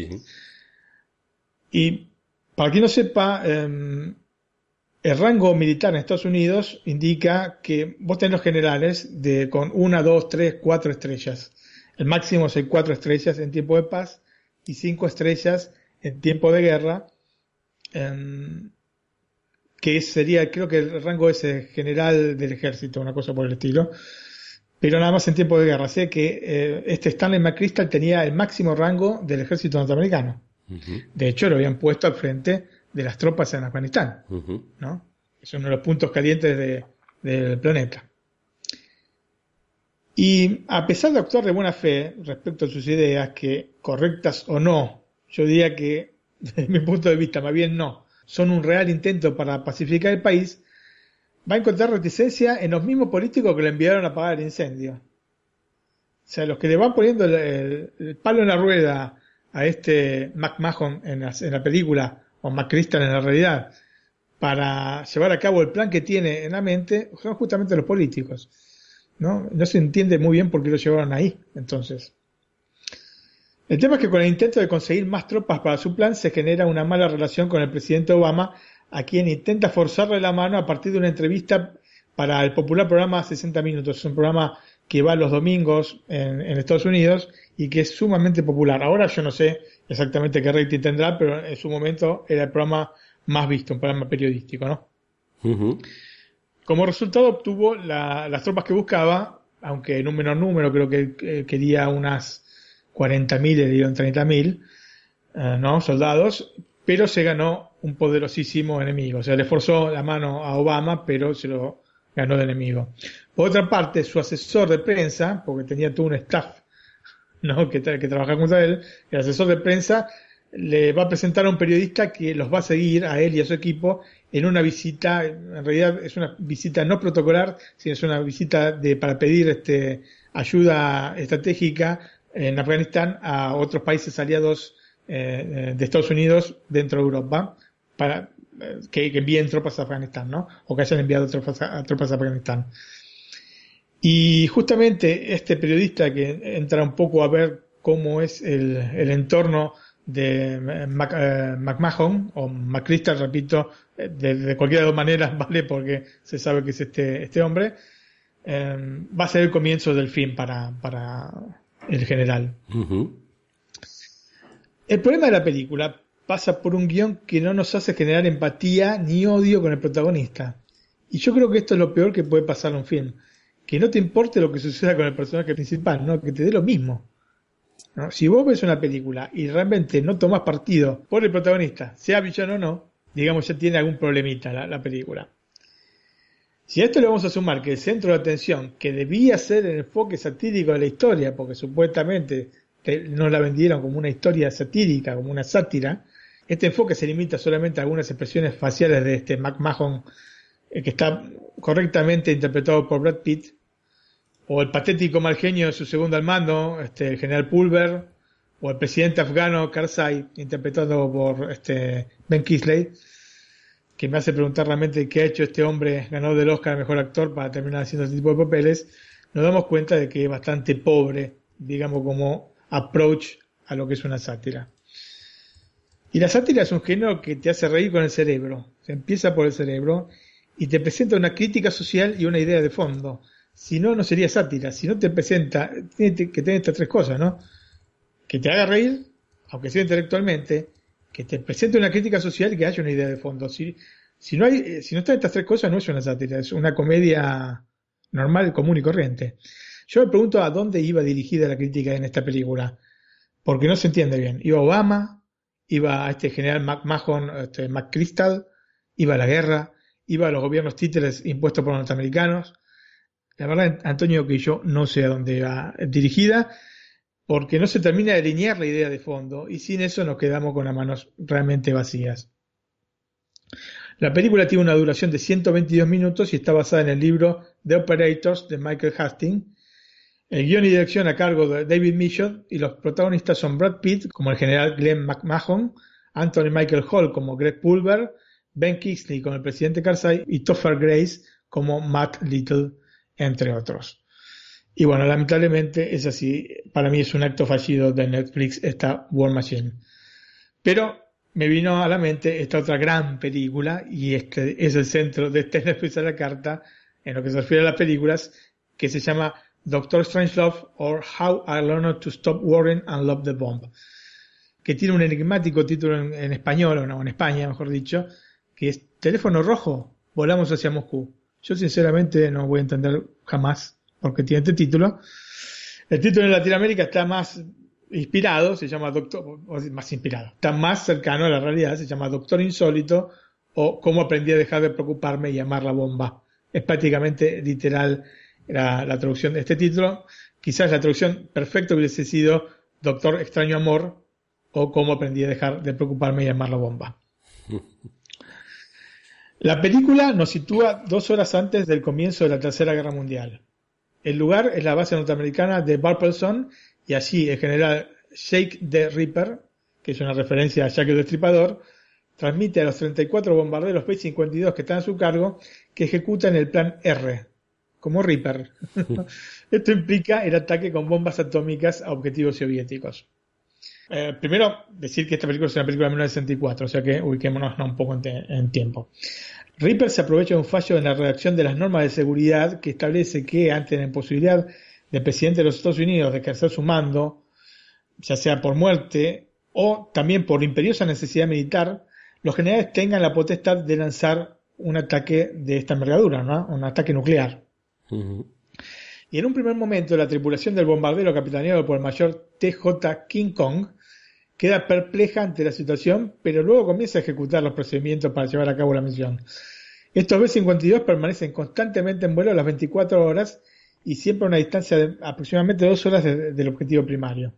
Y para quien no sepa, em, el rango militar en Estados Unidos indica que vos tenés los generales de con una, dos, tres, cuatro estrellas. El máximo es cuatro estrellas en tiempo de paz y cinco estrellas en tiempo de guerra. Em, que sería, creo que el rango es general del ejército, una cosa por el estilo, pero nada más en tiempo de guerra. Sé que eh, este Stanley McChrystal tenía el máximo rango del ejército norteamericano. De hecho, lo habían puesto al frente de las tropas en Afganistán, ¿no? Es uno de los puntos calientes del planeta. Y a pesar de actuar de buena fe respecto a sus ideas, que correctas o no, yo diría que, desde mi punto de vista, más bien no, son un real intento para pacificar el país, va a encontrar reticencia en los mismos políticos que le enviaron a apagar el incendio. O sea, los que le van poniendo el, palo en la rueda a este McMahon en la, en la película, o McChrystal en la realidad, para llevar a cabo el plan que tiene en la mente, son justamente los políticos. ¿no? no se entiende muy bien por qué lo llevaron ahí, entonces. El tema es que con el intento de conseguir más tropas para su plan se genera una mala relación con el presidente Obama, a quien intenta forzarle la mano a partir de una entrevista para el popular programa 60 Minutos. Es un programa que va los domingos en, Estados Unidos y que es sumamente popular. Ahora yo no sé exactamente qué rating tendrá, pero en su momento era el programa más visto, un programa periodístico, ¿no? Como resultado obtuvo las tropas que buscaba, aunque en un menor número, creo que eh, quería unas 40.000 le dieron 30.000, eh, ¿no? Soldados, pero se ganó un poderosísimo enemigo. O sea, le forzó la mano a Obama, pero se lo ganó de enemigo. Por otra parte, su asesor de prensa, porque tenía todo un staff, ¿no? Que, que trabajaba contra él, el asesor de prensa le va a presentar a un periodista que los va a seguir a él y a su equipo en una visita, en realidad es una visita no protocolar, sino es una visita de, para pedir este, ayuda estratégica en Afganistán a otros países aliados eh, de Estados Unidos dentro de Europa para eh, que, envíen tropas a Afganistán, ¿no? O que hayan enviado tropas a, tropas a Afganistán. Y justamente este periodista que entra un poco a ver cómo es el, entorno de Mac, eh, McMahon o McChrystal, repito, de, de, cualquiera de dos maneras, ¿vale? Porque se sabe que es este, este hombre. Eh, va a ser el comienzo del fin para, para el general. El problema de la película pasa por un guion que no nos hace generar empatía ni odio con el protagonista. Y yo creo que esto es lo peor que puede pasar en un film. Que no te importe lo que suceda con el personaje principal, ¿no? que te dé lo mismo. Si vos ves una película y realmente no tomas partido por el protagonista, sea villano o no, digamos ya tiene algún problemita la, película. Si a esto le vamos a sumar que el centro de atención, que debía ser el enfoque satírico de la historia, porque supuestamente nos la vendieron como una historia satírica, como una sátira, este enfoque se limita solamente a algunas expresiones faciales de este McMahon, eh, que está correctamente interpretado por Brad Pitt, o el patético mal genio de su segundo al mando, este, el general Pulver, o el presidente afgano Karzai, interpretado por este, Ben Kisley, que me hace preguntar realmente qué ha hecho este hombre ganador del Oscar al mejor actor para terminar haciendo este tipo de papeles, nos damos cuenta de que es bastante pobre, digamos, como approach a lo que es una sátira. Y la sátira es un género que te hace reír con el cerebro. Se empieza por el cerebro y te presenta una crítica social y una idea de fondo. Si no, no sería sátira. Si no te presenta, que tener estas tres cosas, ¿no? Que te haga reír, aunque sea intelectualmente, que te presente una crítica social y que haya una idea de fondo. Si, si no hay, eh, si no están estas tres cosas, no es una sátira, es una comedia normal, común y corriente. Yo me pregunto a dónde iba dirigida la crítica en esta película, porque no se entiende bien. ¿Iba Obama? iba a este general McMahon, este McChrystal, iba a la guerra, iba a los gobiernos títeres impuestos por los norteamericanos. La verdad, Antonio, que yo no sé a dónde va dirigida, porque no se termina de alinear la idea de fondo, y sin eso nos quedamos con las manos realmente vacías. La película tiene una duración de 122 minutos y está basada en el libro The Operators de Michael Hastings, el guion y dirección a cargo de David Michaud y los protagonistas son Brad Pitt como el general Glenn McMahon, Anthony Michael Hall como Greg Pulver, Ben Kingsley como el presidente Karzai y Topher Grace como Matt Little, entre otros. Y bueno, lamentablemente es así. Para mí es un acto fallido de Netflix esta War Machine. Pero me vino a la mente esta otra gran película y este es el centro de este Netflix a la carta en lo que se refiere a las películas que se llama Doctor Strangelove or How I Learned to Stop Worrying and Love the Bomb, que tiene un enigmático título en, español, o no, en España, mejor dicho, que es Teléfono Rojo, volamos hacia Moscú. Yo sinceramente no voy a entender jamás porque tiene este título. El título en Latinoamérica está más inspirado, se llama Doctor, más inspirado, está más cercano a la realidad, se llama Doctor Insólito o Cómo aprendí a dejar de preocuparme y amar la bomba. Es prácticamente literal era la traducción de este título. Quizás la traducción perfecta hubiese sido Doctor Extraño Amor o Cómo aprendí a dejar de preocuparme y amar la bomba. La película nos sitúa dos horas antes del comienzo de la Tercera Guerra Mundial. El lugar es la base norteamericana de Barpelson y allí el general Shake the Ripper, que es una referencia a Jack el Destripador, transmite a los 34 bombarderos P-52 que están a su cargo que ejecutan el plan R, como Reaper. Esto implica el ataque con bombas atómicas a objetivos soviéticos. Eh, primero, decir que esta película es una película de 1964, o sea que ubiquémonos un poco en, tiempo. Reaper se aprovecha de un fallo en la redacción de las normas de seguridad que establece que ante la imposibilidad del presidente de los Estados Unidos de ejercer su mando, ya sea por muerte o también por imperiosa necesidad militar, los generales tengan la potestad de lanzar un ataque de esta envergadura, ¿no? un ataque nuclear. Y en un primer momento la tripulación del bombardero capitaneado por el mayor TJ King Kong queda perpleja ante la situación, pero luego comienza a ejecutar los procedimientos para llevar a cabo la misión. Estos B-52 permanecen constantemente en vuelo las 24 horas y siempre a una distancia de aproximadamente dos horas del objetivo primario.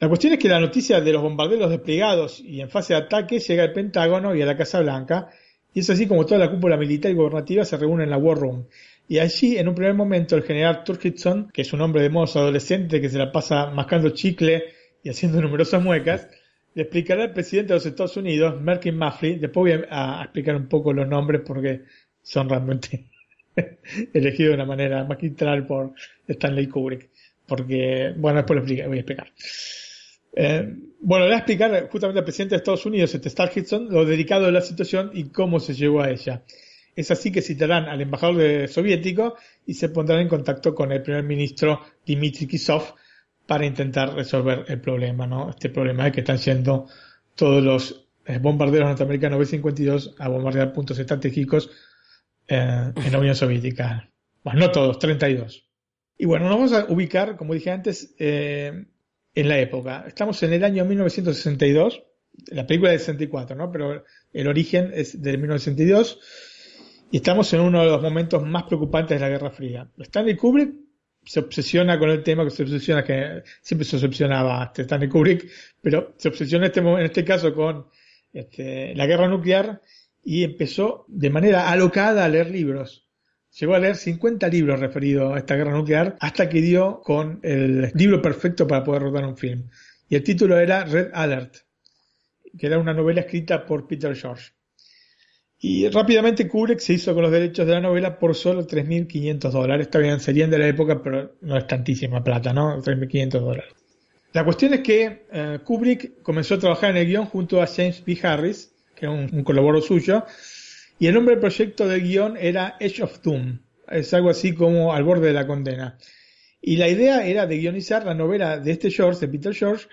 La cuestión es que la noticia de los bombarderos desplegados y en fase de ataque llega al Pentágono y a la Casa Blanca, y es así como toda la cúpula militar y gubernativa se reúne en la War Room, y allí, en un primer momento, el general Turkitson, que es un hombre de modos adolescente que se la pasa mascando chicle y haciendo numerosas muecas, le explicará al presidente de los Estados Unidos, Merkin Maffley, después voy a, explicar un poco los nombres porque son realmente elegido de una manera magistral por Stanley Kubrick. Porque, bueno, después lo voy a explicar. Eh, bueno, voy a explicar justamente al presidente de Estados Unidos, este Star Hitson, lo dedicado a la situación y cómo se llegó a ella. Es así que citarán al embajador soviético y se pondrán en contacto con el primer ministro Dmitry Kisov para intentar resolver el problema, ¿no? Este problema es que están yendo todos los eh, bombarderos norteamericanos B-52 a bombardear puntos estratégicos eh, en la Unión Soviética. Bueno, no todos, 32. Y bueno, nos vamos a ubicar, como dije antes, eh, en la época. Estamos en el año 1962, la película es de 64, ¿no? Pero el origen es del 1962 y estamos en uno de los momentos más preocupantes de la Guerra Fría. Stanley Kubrick se obsesiona con el tema que se obsesiona, que siempre se obsesionaba Stanley Kubrick, pero se obsesiona este, en este caso con este, la guerra nuclear y empezó de manera alocada a leer libros. Llegó a leer 50 libros referidos a esta guerra nuclear hasta que dio con el libro perfecto para poder rodar un film. Y el título era Red Alert, que era una novela escrita por Peter George. Y rápidamente Kubrick se hizo con los derechos de la novela por solo 3.500 dólares. Bien, serían de la época, pero no es tantísima plata, ¿no? 3.500 dólares. La cuestión es que eh, Kubrick comenzó a trabajar en el guion junto a James B. Harris, que es un, colaborador suyo, y el nombre del proyecto del guion era Edge of Doom. Es algo así como al borde de la condena. Y la idea era de guionizar la novela de este George, de Peter George,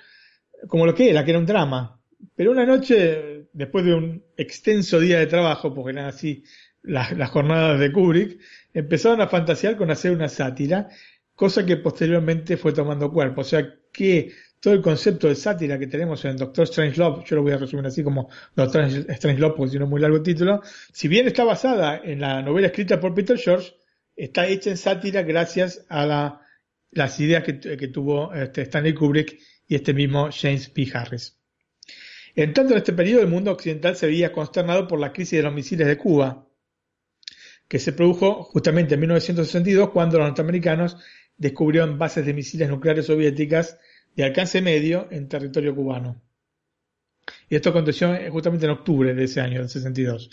como lo que era, que era un drama. Pero una noche, después de un extenso día de trabajo, porque eran así las, jornadas de Kubrick, empezaron a fantasear con hacer una sátira, cosa que posteriormente fue tomando cuerpo. O sea que todo el concepto de sátira que tenemos en Doctor Strangelove, yo lo voy a resumir así como Doctor Strangelove, porque si es muy largo título, si bien está basada en la novela escrita por Peter George, está hecha en sátira gracias a las ideas que, tuvo este Stanley Kubrick y este mismo James P. Harris. En tanto, en este periodo el mundo occidental se veía consternado por la crisis de los misiles de Cuba, que se produjo justamente en 1962 cuando los norteamericanos descubrieron bases de misiles nucleares soviéticas de alcance medio en territorio cubano. Y esto aconteció justamente en octubre de ese año, del 62.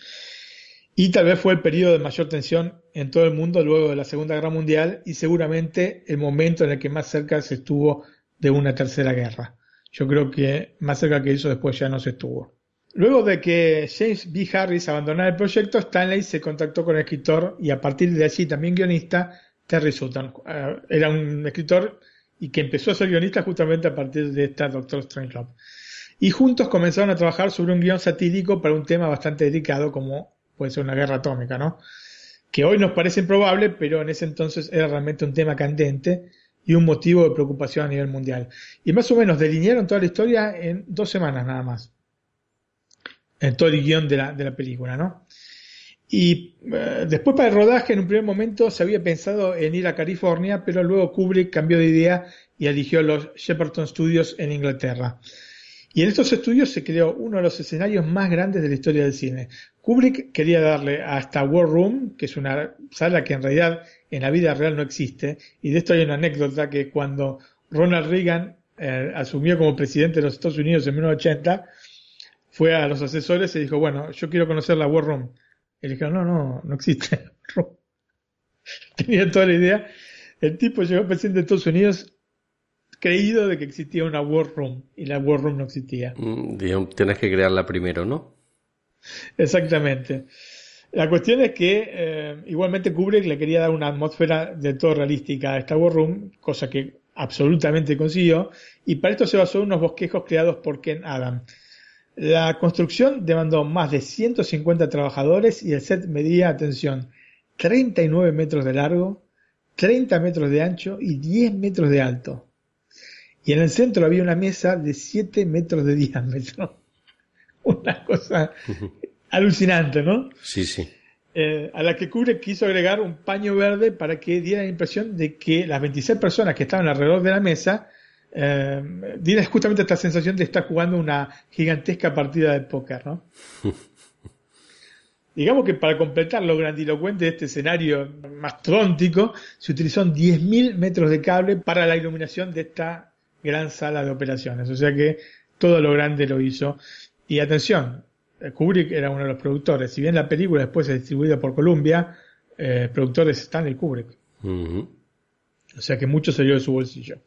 Y tal vez fue el periodo de mayor tensión en todo el mundo luego de la Segunda Guerra Mundial y seguramente el momento en el que más cerca se estuvo de una tercera guerra. Yo creo que más cerca que eso después ya no se estuvo. Luego de que James B. Harris abandonara el proyecto, Stanley se contactó con el escritor y a partir de allí también guionista Terry Sutton. Eh, era un escritor y que empezó a ser guionista justamente a partir de esta Doctor Strangelove. Y juntos comenzaron a trabajar sobre un guion satírico para un tema bastante delicado como puede ser una guerra atómica, ¿no? Que hoy nos parece improbable, pero en ese entonces era realmente un tema candente y un motivo de preocupación a nivel mundial. Y más o menos delinearon toda la historia en dos semanas nada más. En todo el guion de la, de la película, ¿no? Y eh, después para el rodaje, en un primer momento se había pensado en ir a California, pero luego Kubrick cambió de idea y eligió los Shepperton Studios en Inglaterra. Y en estos estudios se creó uno de los escenarios más grandes de la historia del cine. Kubrick quería darle hasta War Room, que es una sala que en realidad en la vida real no existe. Y de esto hay una anécdota que cuando Ronald Reagan eh, asumió como presidente de los Estados Unidos en 1980, fue a los asesores y dijo, bueno, yo quiero conocer la War Room. Y le dijeron, no, no, no existe. Tenía toda la idea. El tipo llegó presidente de Estados Unidos creído de que existía una War Room y la War Room no existía. Mm, tienes que crearla primero, ¿no? Exactamente. La cuestión es que eh, igualmente Kubrick le quería dar una atmósfera de todo realística a esta War Room, cosa que absolutamente consiguió, y para esto se basó en unos bosquejos creados por Ken Adam. La construcción demandó más de 150 trabajadores y el set medía, atención, 39 metros de largo, 30 metros de ancho y 10 metros de alto. Y en el centro había una mesa de 7 metros de diámetro. Una cosa alucinante, ¿no? Sí, sí. Eh, a la que Kubrick quiso agregar un paño verde para que diera la impresión de que las 26 personas que estaban alrededor de la mesa eh, dieran justamente esta sensación de estar jugando una gigantesca partida de póker, ¿no? Digamos que para completar lo grandilocuente de este escenario mastróntico, se utilizó 10.000 metros de cable para la iluminación de esta gran sala de operaciones. O sea que todo lo grande lo hizo. Y atención, Kubrick era uno de los productores. Si bien la película después es distribuida por Columbia, eh, productor es Stanley Kubrick. O sea que mucho salió de su bolsillo.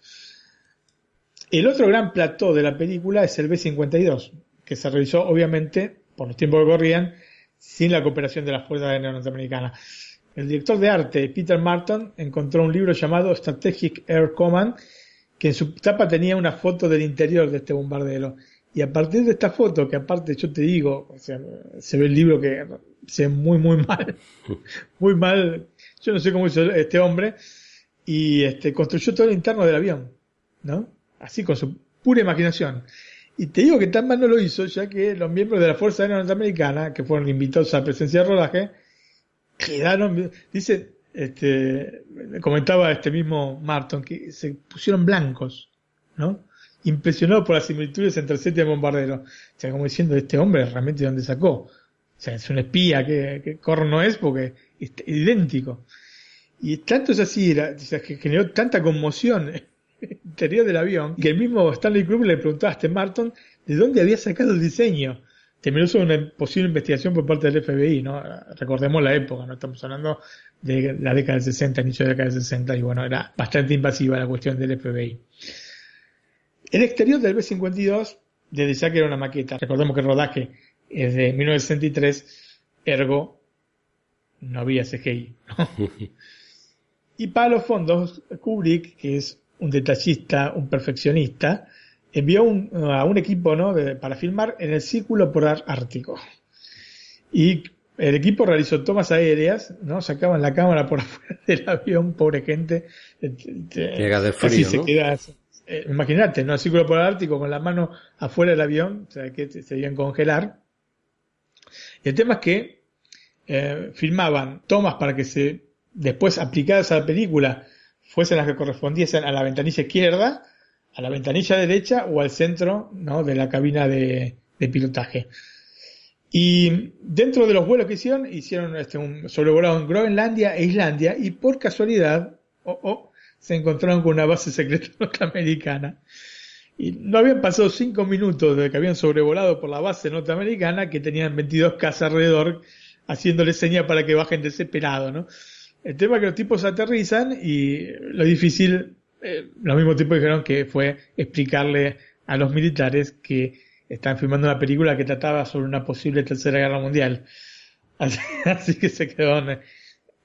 El otro gran plató de la película es el B-52, que se realizó obviamente por los tiempos que corrían sin la cooperación de las Fuerzas Aéreas Norteamericanas. El director de arte, Peter Martin, encontró un libro llamado Strategic Air Command, que en su tapa tenía una foto del interior de este bombardero. Y a partir de esta foto, que aparte yo te digo, o sea, se ve el libro que se ve muy, muy mal, muy mal. Yo no sé cómo hizo este hombre, y este, construyó todo el interno del avión, ¿no? Así con su pura imaginación. Y te digo que tan mal no lo hizo, ya que los miembros de la Fuerza Aérea Norteamericana, que fueron invitados a la presencia de rodaje, quedaron, dice, este, comentaba este mismo Martin, que se pusieron blancos, ¿no? Impresionados por las similitudes entre el set y el bombardero. O sea, como diciendo, este hombre realmente de dónde sacó. O sea, es un espía que, que no es porque es idéntico. Y tanto es así, que generó tanta conmoción interior del avión, que el mismo Stanley Kubrick le preguntó a este Martin de dónde había sacado el diseño. Temeroso de una posible investigación por parte del FBI, ¿no? Recordemos la época, no estamos hablando de la década del 60, inicio de la década del 60, y bueno, era bastante invasiva la cuestión del FBI. El exterior del B-52, desde ya que era una maqueta, recordemos que el rodaje es de 1963, ergo no había CGI. y para los fondos, Kubrick, que es un detallista, un perfeccionista, envió a un equipo ¿no? para filmar en el Círculo Polar Ártico. Y el equipo realizó tomas aéreas, ¿no? Sacaban la cámara por afuera del avión, pobre gente. Llega de frío, se queda, eh, imagínate, ¿no? El Círculo Polar Ártico con la mano afuera del avión, o sea, que se iban a congelar. Y el tema es que eh, filmaban tomas para que se, después aplicadas a la película, fuesen las que correspondiesen a la ventanilla izquierda, a la ventanilla derecha o al centro ¿no? de la cabina de, pilotaje. Y dentro de los vuelos que hicieron, hicieron este, un sobrevolado en Groenlandia e Islandia y por casualidad se encontraron con una base secreta norteamericana. Y no habían pasado cinco minutos de que habían sobrevolado por la base norteamericana que tenían 22 casas alrededor haciéndole señas para que bajen desesperados, ¿no? El tema es que los tipos aterrizan y lo difícil, eh, los mismos tipos dijeron que fue explicarle a los militares que están filmando una película que trataba sobre una posible tercera guerra mundial. Así, que se quedó,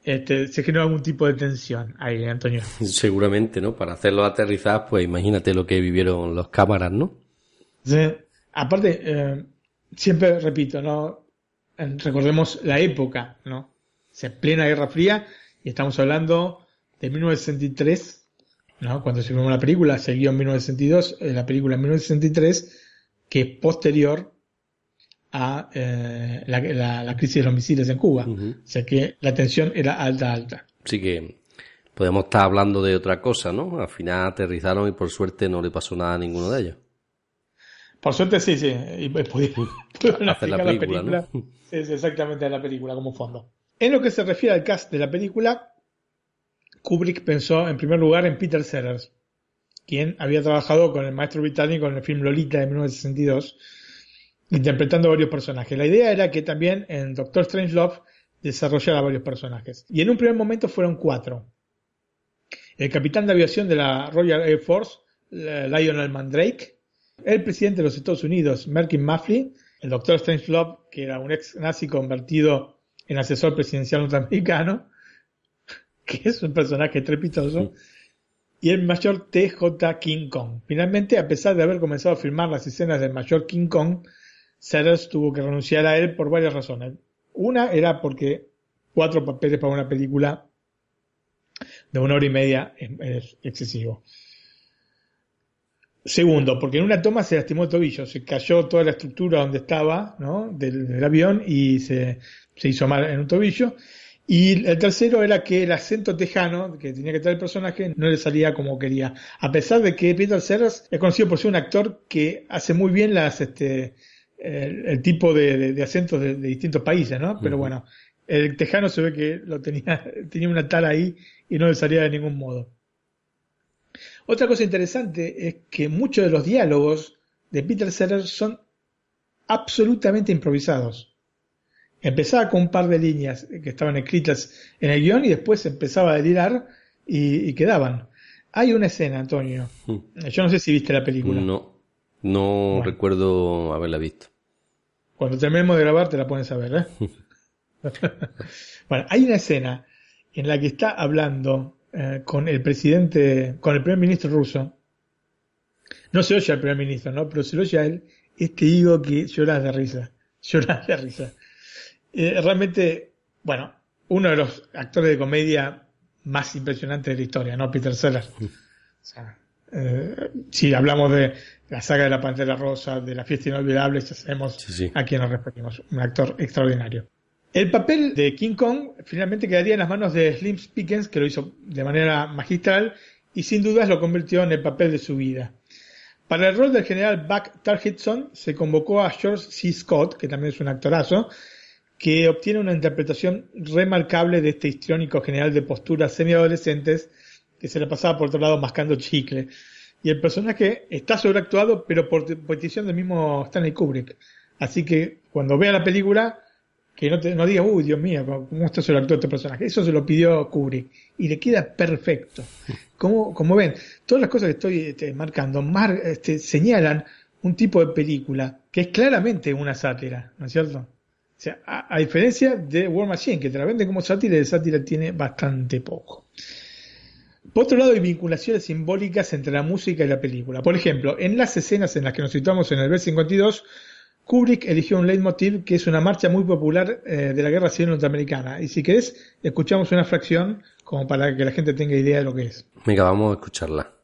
este, se generó algún tipo de tensión ahí, Antonio. Seguramente, ¿no? Para hacerlo aterrizar, pues imagínate lo que vivieron los cámaras, ¿no? Sí. Aparte, eh, siempre repito, ¿no? Recordemos la época, ¿no? O sea, plena Guerra Fría, y estamos hablando de 1963, ¿no? cuando se filmó la película, siguió en 1962, eh, la película en 1963, que es posterior a eh, la, crisis de los misiles en Cuba. O sea que la tensión era alta, alta. Así que podemos estar hablando de otra cosa, ¿no? Al final aterrizaron y por suerte no le pasó nada a ninguno de ellos. Por suerte sí, sí. Y pudieron, hacer la película. Es exactamente la película como fondo. En lo que se refiere al cast de la película, Kubrick pensó en primer lugar en Peter Sellers, quien había trabajado con el maestro británico en el film Lolita de 1962, interpretando varios personajes. La idea era que también en Doctor Strangelove desarrollara varios personajes. Y en un primer momento fueron cuatro. El capitán de aviación de la Royal Air Force, Lionel Mandrake, el presidente de los Estados Unidos, Merkin Maffley, el Doctor Strangelove, que era un ex nazi convertido el asesor presidencial norteamericano, que es un personaje trepitoso, y el mayor T.J. King Kong. Finalmente, a pesar de haber comenzado a filmar las escenas del mayor King Kong, Sellers tuvo que renunciar a él por varias razones. Una era porque cuatro papeles para una película de una hora y media es, excesivo. Segundo, porque en una toma se lastimó el tobillo, se cayó toda la estructura donde estaba, ¿no? del avión y se, se hizo mal en un tobillo. Y el tercero era que el acento tejano que tenía que tener el personaje no le salía como quería. A pesar de que Peter Sellers es conocido por ser un actor que hace muy bien las, este, el, tipo de, acentos de, distintos países, ¿no? Pero bueno, el tejano se ve que lo tenía, tenía una tal ahí y no le salía de ningún modo. Otra cosa interesante es que muchos de los diálogos de Peter Sellers son absolutamente improvisados Empezaba con un par de líneas que estaban escritas en el guion y después empezaba a delirar y, quedaban. Hay una escena, Antonio. Hmm. Yo no sé si viste la película. No, no recuerdo haberla visto. Cuando terminemos de grabar te la pones a ver, ¿eh? bueno, hay una escena en la que está hablando eh, con el presidente, con el primer ministro ruso. No se oye al primer ministro, ¿no? Pero se oye a él. Este digo que lloras de risa. Lloras de risa. Eh, realmente, bueno, uno de los actores de comedia más impresionantes de la historia, ¿no? Peter Sellers. Eh, si hablamos de la saga de la Pantera Rosa, de la fiesta inolvidable, ya sabemos a quién nos referimos. Un actor extraordinario. El papel de King Kong finalmente quedaría en las manos de Slim Pickens, que lo hizo de manera magistral y sin dudas lo convirtió en el papel de su vida. Para el rol del general Buck Targitson se convocó a George C. Scott, que también es un actorazo, que obtiene una interpretación remarcable de este histriónico general de posturas semiadolescentes que se le pasaba por otro lado mascando chicle. Y el personaje está sobreactuado, pero por petición del mismo Stanley Kubrick. Así que cuando vea la película, que no, te, no diga, uy, Dios mío, ¿cómo está sobreactuado este personaje? Eso se lo pidió Kubrick. Y le queda perfecto. Como, como ven, todas las cosas que estoy este, marcando mar, este, señalan un tipo de película que es claramente una sátira, ¿no es cierto? O sea, a, diferencia de War Machine, que te la vende como sátira, de sátira tiene bastante poco. Por otro lado, hay vinculaciones simbólicas entre la música y la película. Por ejemplo, en las escenas en las que nos situamos en el B-52, Kubrick eligió un leitmotiv que es una marcha muy popular eh, de la Guerra Civil Norteamericana. Y si querés, escuchamos una fracción como para que la gente tenga idea de lo que es. Venga, vamos a escucharla.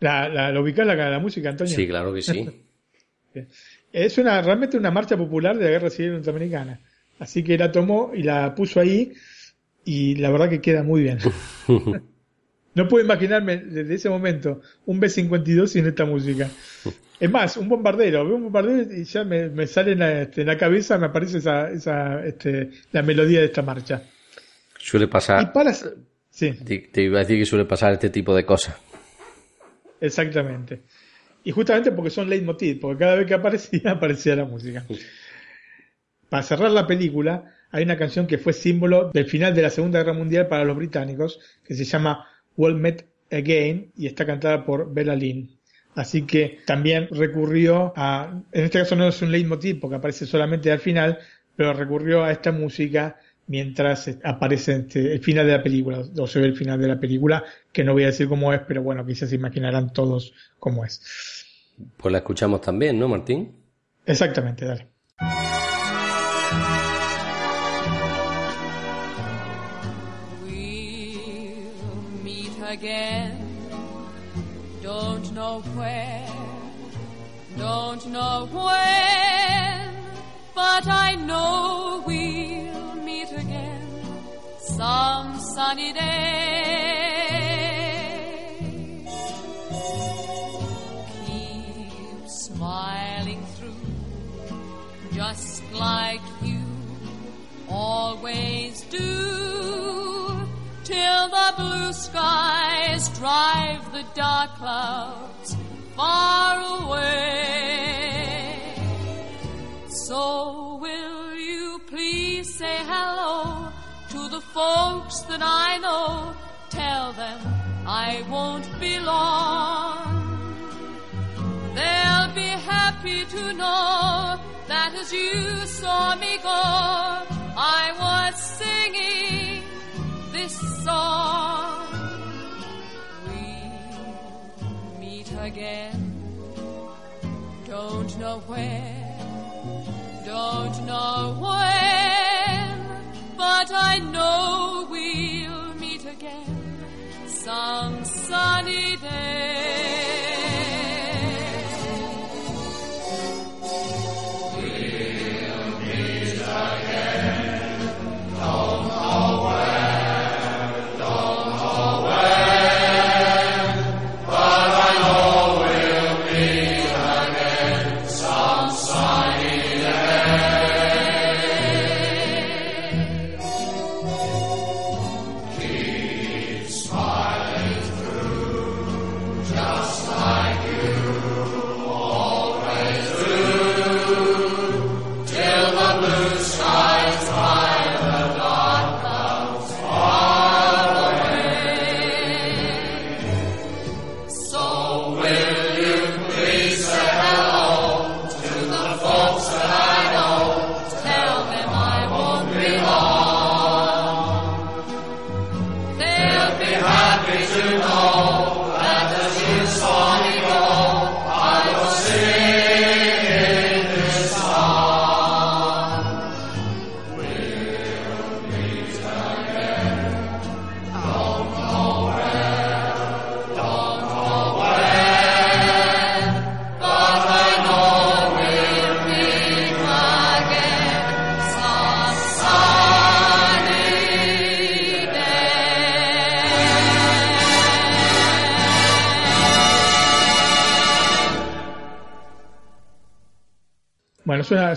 La, la, ¿Lo ubicás la, la música, Antonio? Sí, claro que sí. es una realmente una marcha popular de la Guerra Civil Norteamericana. Así que la tomó y la puso ahí y la verdad que queda muy bien. no puedo imaginarme desde ese momento un B-52 sin esta música. Es más, un bombardero, veo un bombardero y ya me, sale en la, este, en la, cabeza, me aparece esa, esa, este, la melodía de esta marcha. Suele pasar. Y para... Sí. te iba a decir que suele pasar este tipo de cosas. Exactamente. Y justamente porque son leitmotiv, porque cada vez que aparecía, aparecía la música. Para cerrar la película, hay una canción que fue símbolo del final de la Segunda Guerra Mundial para los británicos, que se llama Well Met Again y está cantada por Bella Lynn. Así que también recurrió a, en este caso no es un leitmotiv porque aparece solamente al final, pero recurrió a esta música mientras aparece este, el final de la película, o se ve el final de la película, que no voy a decir cómo es, pero bueno, quizás se imaginarán todos cómo es. Pues la escuchamos también, ¿no, Martín? Exactamente, dale. We'll meet again. Don't know where. Don't know where. Sunny day. Keep smiling through, just like you always do, till the blue skies drive the dark clouds far away. So will you please say hello to the folks that I know? Tell them I won't be long. They'll be happy to know that as you saw me go, I was singing this song. We'll meet again. Don't know where, don't know when,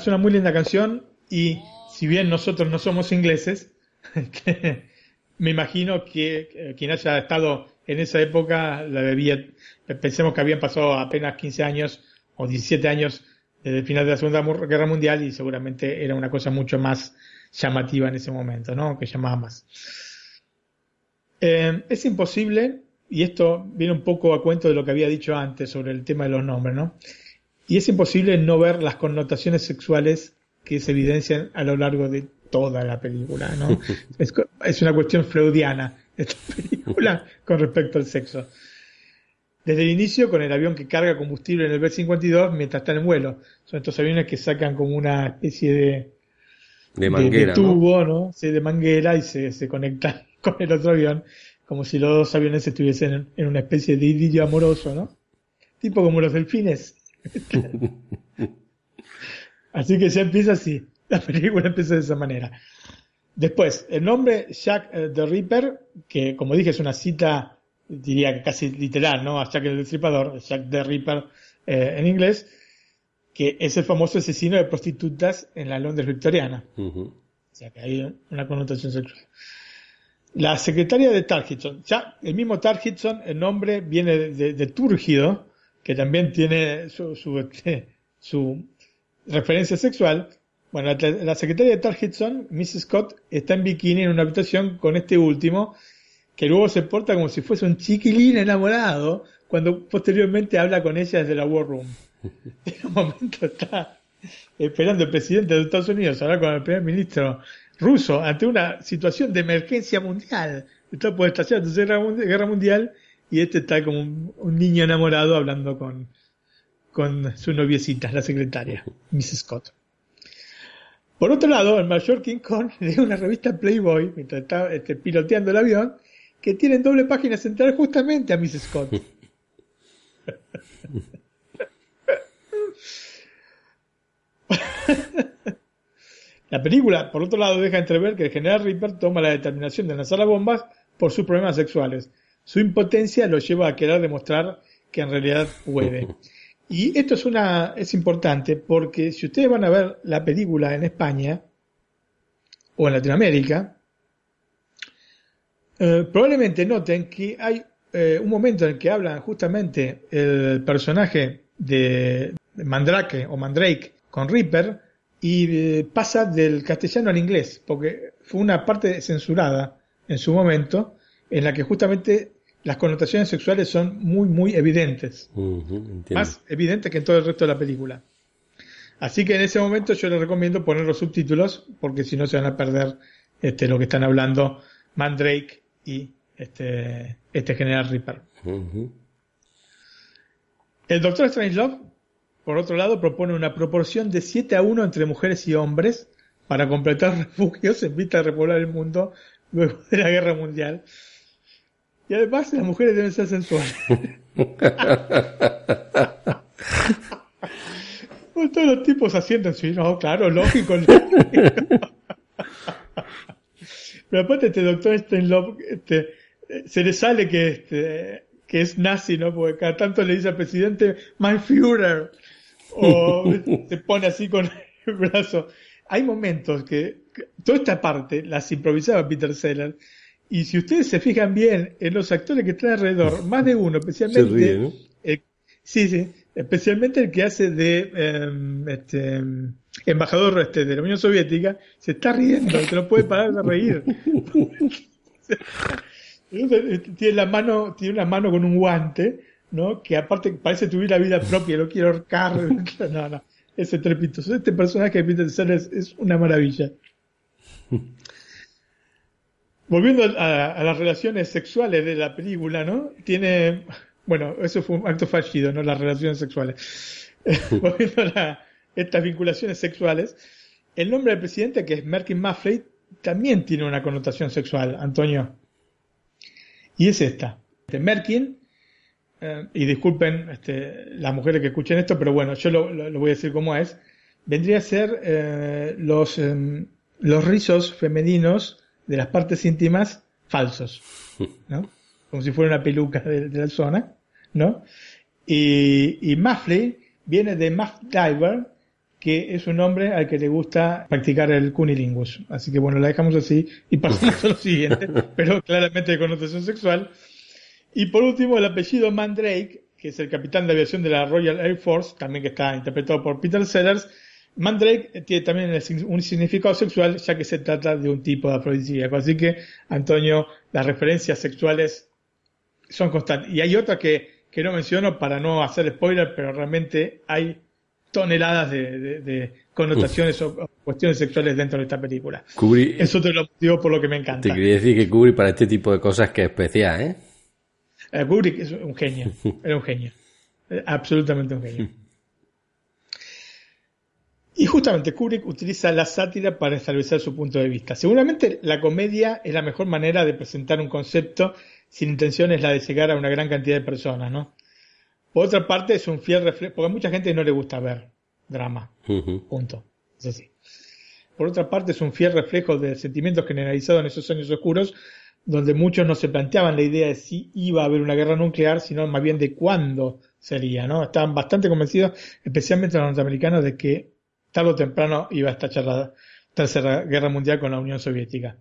es una, muy linda canción y si bien nosotros no somos ingleses, me imagino que eh, quien haya estado en esa época la debía, pensemos que habían pasado apenas 15 años o 17 años desde el final de la Segunda Guerra Mundial y seguramente era una cosa mucho más llamativa en ese momento, ¿no? Que llamaba más. Eh, es imposible, y esto viene un poco a cuento de lo que había dicho antes sobre el tema de los nombres, ¿no? Y es imposible no ver las connotaciones sexuales que se evidencian a lo largo de toda la película, ¿no? es, una cuestión freudiana esta película con respecto al sexo. Desde el inicio, con el avión que carga combustible en el B-52 mientras está en vuelo. Son estos aviones que sacan como una especie de, De manguera, de ¿no? tubo, ¿no? Sí, de manguera y se, se conectan con el otro avión, como si los dos aviones estuviesen en, en una especie de idilio amoroso, ¿no? Tipo como los delfines. así que ya empieza así. La película empieza de esa manera. Después, el nombre Jack eh, the Ripper, que como dije es una cita, diría que casi literal, ¿no? A Jack el Destripador, Jack the Ripper eh, en inglés, que es el famoso asesino de prostitutas en la Londres victoriana. Ujú. O sea que hay una connotación sexual. La secretaria de Targitson. Ya, el mismo Targitson, el nombre viene de, de, de Túrgido, que también tiene su, su, este, su referencia sexual. Bueno, la, la secretaria de Targitson, Miss Scott, está en bikini en una habitación con este último, que luego se porta como si fuese un chiquilín enamorado, cuando posteriormente habla con ella desde la War Room. En un momento está esperando el presidente de Estados Unidos hablar con el primer ministro ruso ante una situación de emergencia mundial. Está por estallar la tercera guerra mundial y este está como un, un niño enamorado hablando con, con su noviecita, la secretaria, Miss Scott. Por otro lado, el mayor King Kong lee una revista Playboy mientras está este, piloteando el avión que tienen doble página central justamente a Miss Scott. La película, por otro lado, deja entrever que el general Ripper toma la determinación de lanzar las bombas por sus problemas sexuales. Su impotencia lo lleva a querer demostrar que en realidad puede. Y esto es una es importante porque si ustedes van a ver la película en España o en Latinoamérica, eh, probablemente noten que hay eh, un momento en el que hablan justamente el personaje de Mandrake o Mandrake con Reaper y eh, pasa del castellano al inglés, porque fue una parte censurada en su momento en la que justamente las connotaciones sexuales son muy, muy evidentes. Más evidentes que en todo el resto de la película. Así que en ese momento yo les recomiendo poner los subtítulos, porque si no se van a perder este, lo que están hablando Mandrake y este, este General Reaper. El Doctor Strangelove, por otro lado, propone una proporción de 7 a 1 entre mujeres y hombres para completar refugios en vista de repoblar el mundo luego de la guerra mundial. Y además las mujeres deben ser sensuales. Pues todos los tipos haciendo sí, no, claro, lógico. lógico. Pero aparte este doctor Strangelove, este, se le sale que este, que es nazi, ¿no? Porque cada tanto le dice al presidente, my Führer, o se pone así con el brazo. Hay momentos que, que toda esta parte las improvisaba Peter Sellers, y si ustedes se fijan bien en los actores que están alrededor, más de uno, Se especialmente ríe, ¿no? el- sí, sí, especialmente el que hace de em, este, em, embajador este, de la Unión Soviética, se está riendo, se no puede parar de reír. tiene la mano, tiene una mano con un guante, ¿no? Que aparte parece tuviera vida propia, lo quiero ahorcar, no, no, es estrepitoso. Este personaje de Peter Sellers es una maravilla. Volviendo a, las relaciones sexuales de la película, ¿no? Tiene, bueno, eso fue un acto fallido, ¿no? Las relaciones sexuales. Volviendo a estas vinculaciones sexuales, el nombre del presidente, que es Merkin Maffley, también tiene una connotación sexual, Antonio. Y es esta. Este, Merkin, eh, y disculpen este, las mujeres que escuchen esto, pero bueno, yo lo, voy a decir como es, vendría a ser eh, em, los rizos femeninos de las partes íntimas falsos, ¿no? Como si fuera una peluca de, de la zona, ¿no? Y, y Muffley viene de Muff Diver, que es un hombre al que le gusta practicar el cunilingus. Así que bueno, la dejamos así y pasamos a lo siguiente, pero claramente de connotación sexual. Y por último, el apellido Mandrake, que es el capitán de aviación de la Royal Air Force, también que está interpretado por Peter Sellers. Mandrake tiene también un significado sexual, ya que se trata de un tipo de afrodisíaco. Así que, Antonio, las referencias sexuales son constantes. Y hay otra que, que no menciono para no hacer spoiler, pero realmente hay toneladas de, de- de connotaciones o, o cuestiones sexuales dentro de esta película. Kubrick, Eso te lo digo por lo que me te encanta. quería decir que Kubrick para este tipo de cosas que es especial, ¿eh? Eh, Kubrick es un genio, era un genio, Eh, absolutamente un genio. Y justamente Kubrick utiliza la sátira para establecer su punto de vista. Seguramente la comedia es la mejor manera de presentar un concepto sin intención es la de llegar a una gran cantidad de personas, ¿no? Por otra parte es un fiel reflejo, porque a mucha gente no le gusta ver drama, punto. Es así. Por otra parte, es un fiel reflejo del sentimiento generalizado en esos años oscuros, donde muchos no se planteaban la idea de si iba a haber una guerra nuclear, sino más bien de cuándo sería, ¿no? Estaban bastante convencidos, especialmente los norteamericanos, de que tarde o temprano iba a estallar la tercera guerra mundial con la Unión Soviética.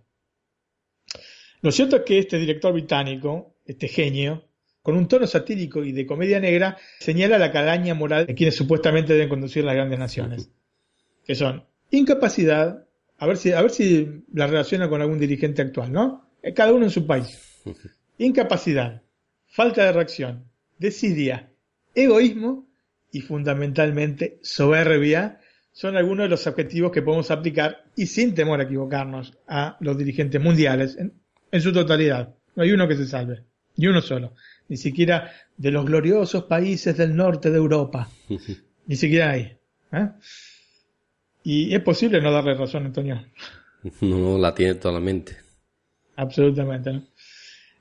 Lo cierto es que este director británico, este genio, con un tono satírico y de comedia negra, señala la calaña moral de quienes supuestamente deben conducir las grandes naciones, que son incapacidad, a ver si, a ver si la relaciona con algún dirigente actual, ¿no? Cada uno en su país. Incapacidad, falta de reacción, desidia, egoísmo y fundamentalmente soberbia son algunos de los objetivos que podemos aplicar y sin temor a equivocarnos a los dirigentes mundiales en, en su totalidad. No hay uno que se salve, ni uno solo, ni siquiera de los gloriosos países del norte de Europa, ni siquiera ahí. ¿eh? Y es posible no darle razón, Antonio. No la tiene totalmente. Absolutamente, ¿no?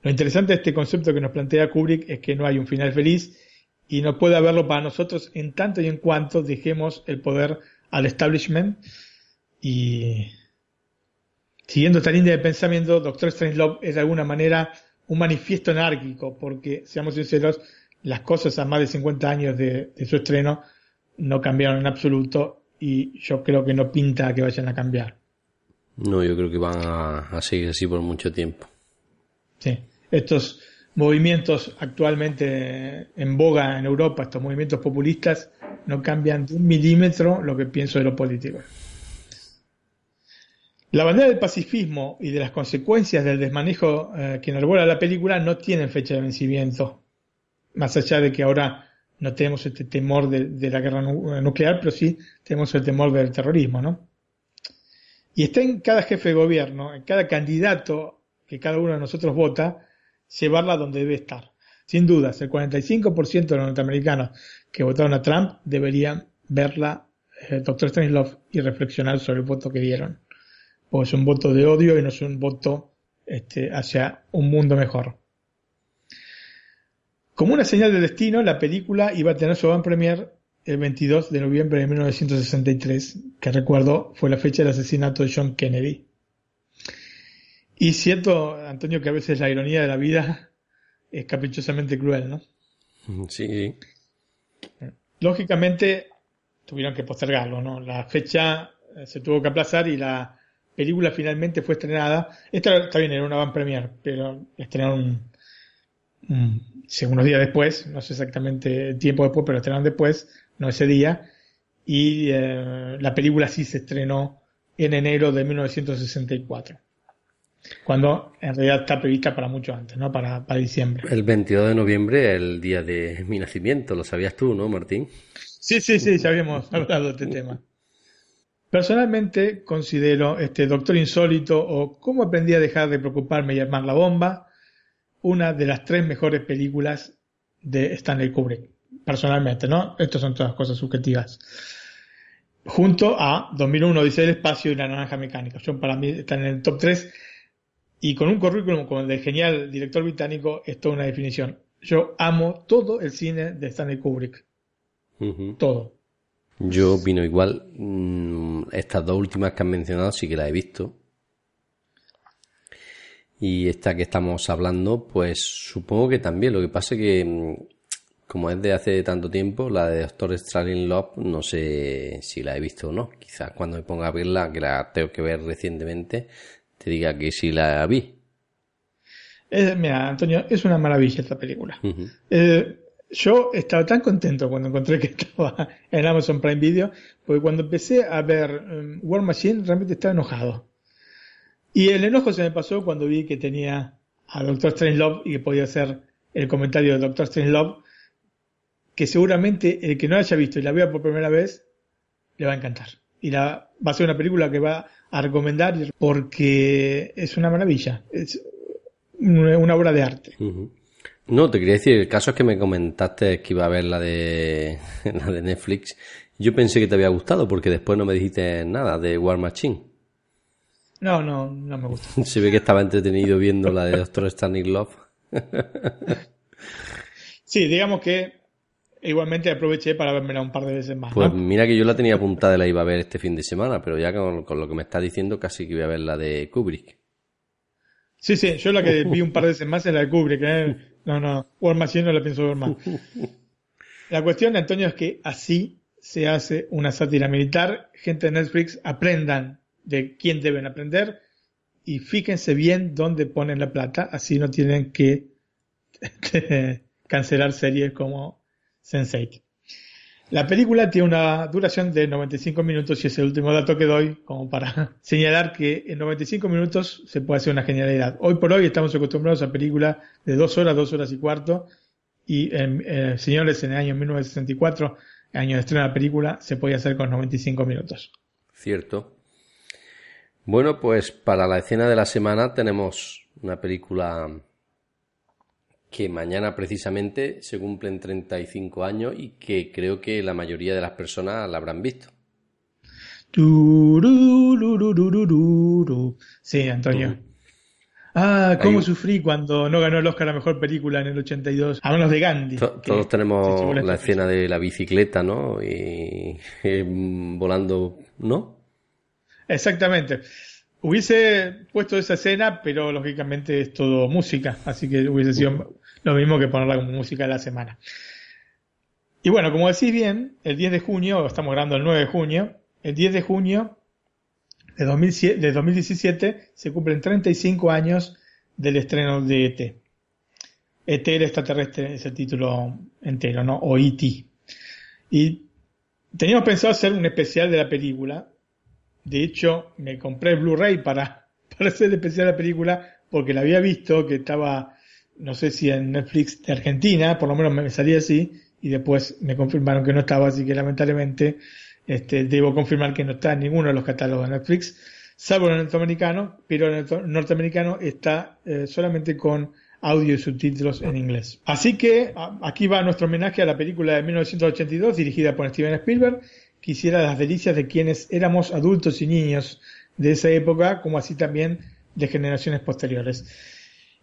Lo interesante de este concepto que nos plantea Kubrick es que no hay un final feliz y no puede haberlo para nosotros en tanto y en cuanto dejemos el poder al establishment y siguiendo esta línea de pensamiento, Doctor Strangelove es de alguna manera un manifiesto anárquico porque, seamos sinceros, las cosas a más de 50 años de, de su estreno no cambiaron en absoluto y yo creo que no pinta que vayan a cambiar. No, yo creo que van a, a seguir así por mucho tiempo. Sí, estos movimientos actualmente en boga en Europa, estos movimientos populistas, no cambian de un milímetro lo que pienso de lo político. La bandera del pacifismo y de las consecuencias del desmanejo eh, que enarbola la película no tienen fecha de vencimiento. Más allá de que ahora no tenemos este temor de, la guerra nu- nuclear, pero sí tenemos el temor del terrorismo, ¿no? Y está en cada jefe de gobierno, en cada candidato que cada uno de nosotros vota, llevarla donde debe estar. Sin dudas, el 45% de los norteamericanos que votaron a Trump deberían verla, eh, Doctor Strangelove, y reflexionar sobre el voto que dieron. Porque es un voto de odio y no es un voto este, hacia un mundo mejor. Como una señal de destino, la película iba a tener su van premier el 22 de noviembre de 1963, que recuerdo fue la fecha del asesinato de John Kennedy. Y cierto, Antonio, que a veces la ironía de la vida es caprichosamente cruel, ¿no? Sí, sí. Lógicamente tuvieron que postergarlo, ¿no? La fecha eh, se tuvo que aplazar y la película finalmente fue estrenada. Esta está bien, era una van premier, pero estrenaron un- unos días después, no sé exactamente el tiempo después, pero estrenaron después, no ese día. Y eh, la película sí se estrenó en enero de 1964. Cuando en realidad está prevista para mucho antes, ¿no? Para, para diciembre. El 22 de noviembre, el día de mi nacimiento, lo sabías tú, ¿no, Martín? Sí, sí, sí, ya habíamos hablado de este tema. Personalmente considero este Doctor Insólito o Cómo aprendí a dejar de preocuparme y armar la bomba una de las tres mejores películas de Stanley Kubrick. Personalmente, ¿no? Estas son todas cosas subjetivas. Junto a 2001 dice el espacio y La Naranja Mecánica. Son para mí están en el top 3 y con un currículum como el del genial director británico es toda una definición. Yo amo todo el cine de Stanley Kubrick. Todo. Yo opino igual. Mm, Estas dos últimas que han mencionado sí que las he visto. Y esta que estamos hablando, pues supongo que también. Lo que pasa es que, mm, como es de hace tanto tiempo, la de Doctor Strange Love, no sé si la he visto o no. Quizás cuando me ponga a verla, que la tengo que ver recientemente, te diga que sí la vi. Mira, Antonio, es una maravilla esta película. Eh, yo estaba tan contento cuando encontré que estaba en Amazon Prime Video, porque cuando empecé a ver um, War Machine realmente estaba enojado. Y el enojo se me pasó cuando vi que tenía a Doctor Strangelove y que podía hacer el comentario de Doctor Strangelove, que seguramente el que no haya visto y la vea por primera vez, le va a encantar. Y la, va a ser una película que va a recomendar porque es una maravilla. Es una obra de arte. No, te quería decir, el caso es que me comentaste que iba a ver la de la de Netflix. Yo pensé que te había gustado porque después no me dijiste nada de War Machine. No, no, no me gusta. Se ve que estaba entretenido viendo la de Doctor Stanley Love. Sí, digamos que igualmente aproveché para vermela un par de veces más. Pues ¿no? mira que yo la tenía apuntada y la iba a ver este fin de semana, pero ya con, con lo que me está diciendo casi que voy a ver la de Kubrick. Sí, sí, yo la que vi un par de veces más es la de Kubrick. ¿eh? No, no, War Machine no la pienso ver más. La cuestión, Antonio, es que así se hace una sátira militar. Gente de Netflix, aprendan de quién deben aprender y fíjense bien dónde ponen la plata, así no tienen que cancelar series como Sense8. La película tiene una duración de 95 minutos y es el último dato que doy como para señalar que en 95 minutos se puede hacer una genialidad. Hoy por hoy estamos acostumbrados a películas de dos horas, dos horas y cuarto y eh, señores en el año 1964, año de estreno de la película, se podía hacer con 95 minutos. Cierto. Bueno, pues para la escena de la semana tenemos una película que mañana precisamente se cumplen 35 años y que creo que la mayoría de las personas la habrán visto. Sí, Antonio. Ah, cómo sufrí cuando no ganó el Oscar a Mejor Película en el 82. Hablamos de Gandhi. To- Todos tenemos la escena de la bicicleta, ¿no? Y, eh, volando, ¿no? Exactamente. Hubiese puesto esa escena, pero lógicamente es todo música, así que hubiese sido lo mismo que ponerla como música de la semana. Y bueno, como decís bien, el 10 de junio, estamos grabando el 9 de junio, el 10 de junio de, 2007 de 2017 se cumplen 35 años del estreno de ET. ET el extraterrestre es el título entero, ¿no? O E.T. Y teníamos pensado hacer un especial de la película, de hecho, me compré el Blu-ray para, para hacer el especial de la película porque la había visto que estaba, no sé si en Netflix de Argentina, por lo menos me salía así, y después me confirmaron que no estaba, así que lamentablemente este, debo confirmar que no está en ninguno de los catálogos de Netflix, salvo en el norteamericano, pero en el norteamericano está eh, solamente con audio y subtítulos en inglés. Así que aquí va nuestro homenaje a la película de 1982 dirigida por Steven Spielberg, que hiciera las delicias de quienes éramos adultos y niños de esa época, como así también de generaciones posteriores.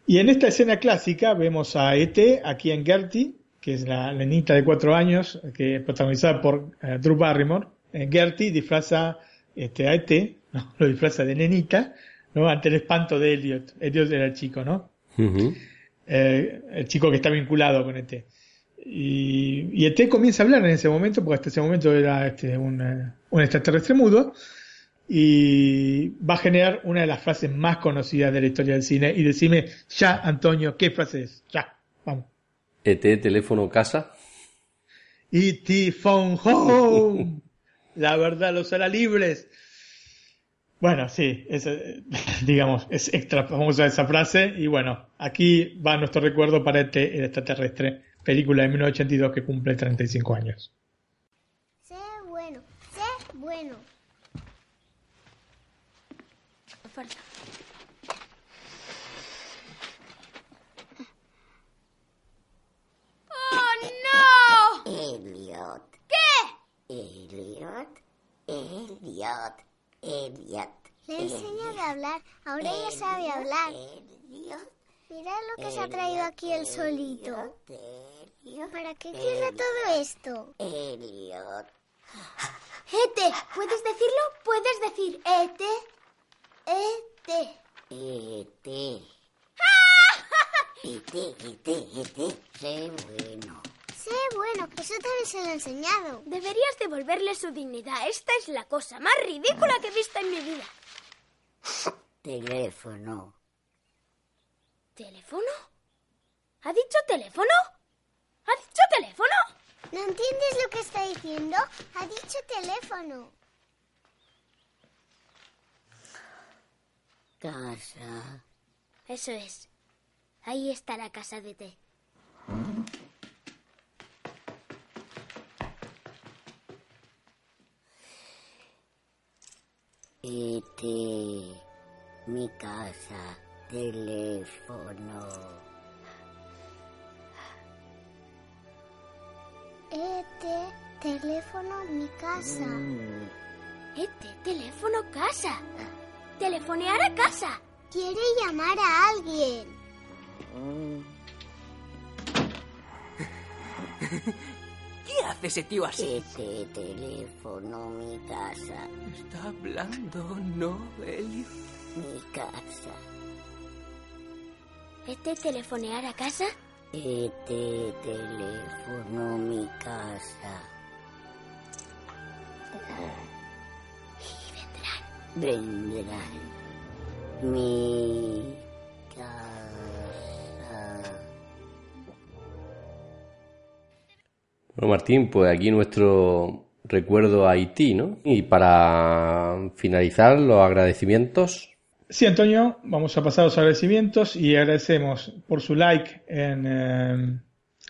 Y en esta escena clásica vemos a E.T., aquí en Gertie, que es la nenita de cuatro años, que es protagonizada por eh, Drew Barrymore. Eh, Gertie disfraza este, a E.T., ¿no? lo disfraza de nenita, ¿no? ante el espanto de Elliot. Elliot era el chico, ¿no? Eh, el chico que está vinculado con ET. Y, y ET comienza a hablar en ese momento, porque hasta ese momento era este, un, eh, un extraterrestre mudo, y va a generar una de las frases más conocidas de la historia del cine. Y decime, ya, Antonio, ¿qué frase es? Ya, vamos. ET, teléfono, casa. E.T. Phone Home. La verdad los hará libres. Bueno, sí, es, digamos, es extra famosa esa frase. Y bueno, aquí va nuestro recuerdo para este el extraterrestre, película de 1982 que cumple 35 años. Sé bueno, sé bueno. Falta. ¡Oh, no! Elliot. ¿Qué? Elliot. Elliot. Elliot. Le he enseñado a hablar, ahora ya sabe hablar. Elliot. Mira lo que se ha traído aquí el solito. Elliot. ¿Para qué quiere todo esto? Elliot. Ete, ¿puedes decirlo? Puedes decir Ete. Ete. E.T. E.T. E.T. E.T. Sé bueno. Sé bueno, eso también se lo he enseñado. Deberías devolverle su dignidad. Esta es la cosa más ridícula que he visto en mi vida. Teléfono. ¿Teléfono? ¿Ha dicho teléfono? ¿Ha dicho teléfono? ¿No entiendes lo que está diciendo? Ha dicho teléfono. Casa. Eso es. Ahí está la casa de té. E.T. Mi casa. Teléfono. Este teléfono, mi casa. Ete, teléfono, casa. Telefonear a casa. Quiere llamar a alguien. ¿Qué hace ese tío así? E.T. Teléfono. Mi casa. Está hablando, ¿no, Elliot? Mi casa. ¿Este telefonear a casa? E.T. Teléfono. Mi casa. Vendrán. vendrán. Mi casa. Bueno, Martín, pues aquí nuestro recuerdo a Haití, ¿no? Y para finalizar, los agradecimientos. Sí, Antonio, vamos a pasar a los agradecimientos y agradecemos por su like en, eh,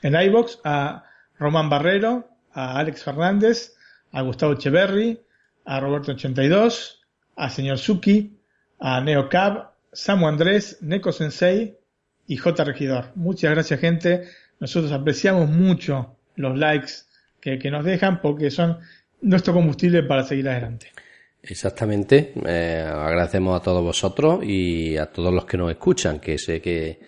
en iBox a Román Barrero, a Alex Fernández, a Gustavo Echeverry, a Roberto82, a Señor Suki, a Neo Cab, Samu Andrés, Neko Sensei y J Regidor. Muchas gracias, gente. Nosotros apreciamos mucho los likes que, que nos dejan porque son nuestro combustible para seguir adelante. Exactamente. Eh, agradecemos a todos vosotros y a todos los que nos escuchan, que sé que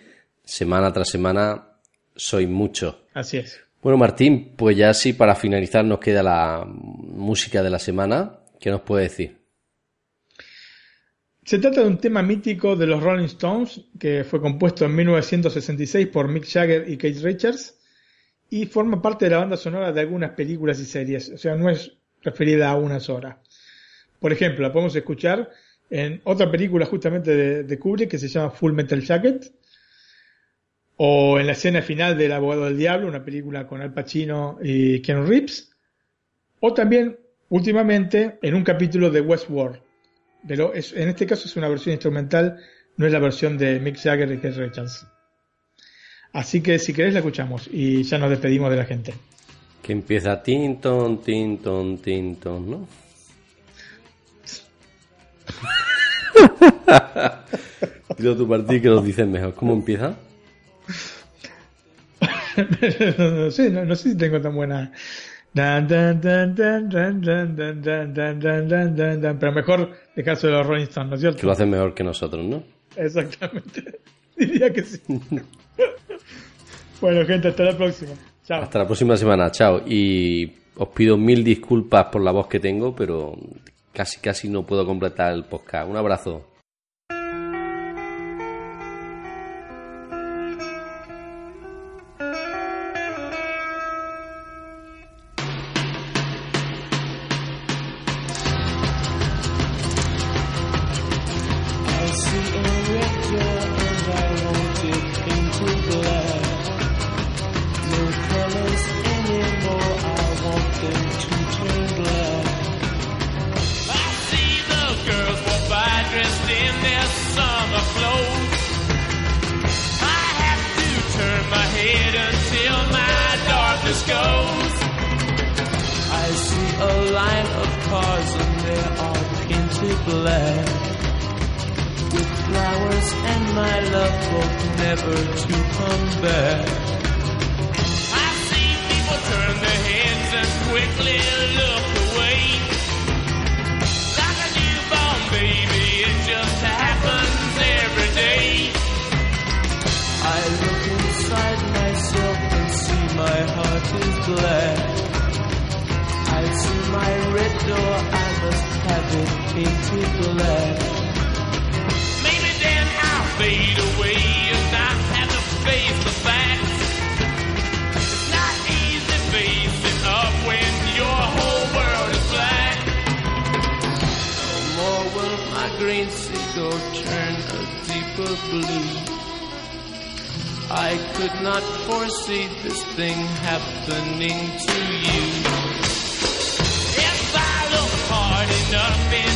semana tras semana sois muchos. Así es. Bueno, Martín, pues ya sí, para finalizar nos queda la música de la semana. ¿Qué nos puede decir? Se trata de un tema mítico de los Rolling Stones que fue compuesto en 1966 por Mick Jagger y Keith Richards y forma parte de la banda sonora de algunas películas y series, o sea, no es referida a una sola. Por ejemplo, la podemos escuchar en otra película justamente de, de Kubrick que se llama Full Metal Jacket, o en la escena final del Abogado del Diablo, una película con Al Pacino y Keanu Reeves, o también últimamente en un capítulo de Westworld. Pero es, en este caso es una versión instrumental, no es la versión de Mick Jagger y Keith Richards. Así que si querés la escuchamos y ya nos despedimos de la gente. Que empieza Tinton, Tinton, Tinton, ¿no? Dilo tu partido que lo dices mejor. ¿Cómo empieza? no, sé, no, no sé si tengo tan buena. Pero mejor de caso de los Rolling Stones, ¿no es cierto? Que lo hacen mejor que nosotros, ¿no? Exactamente. Diría que sí. bueno, gente, hasta la próxima. Hasta la próxima semana, chao. Y os pido mil disculpas por la voz que tengo, pero casi, casi no puedo completar el podcast. Un abrazo. Could not foresee this thing happening to you. If I look hard enough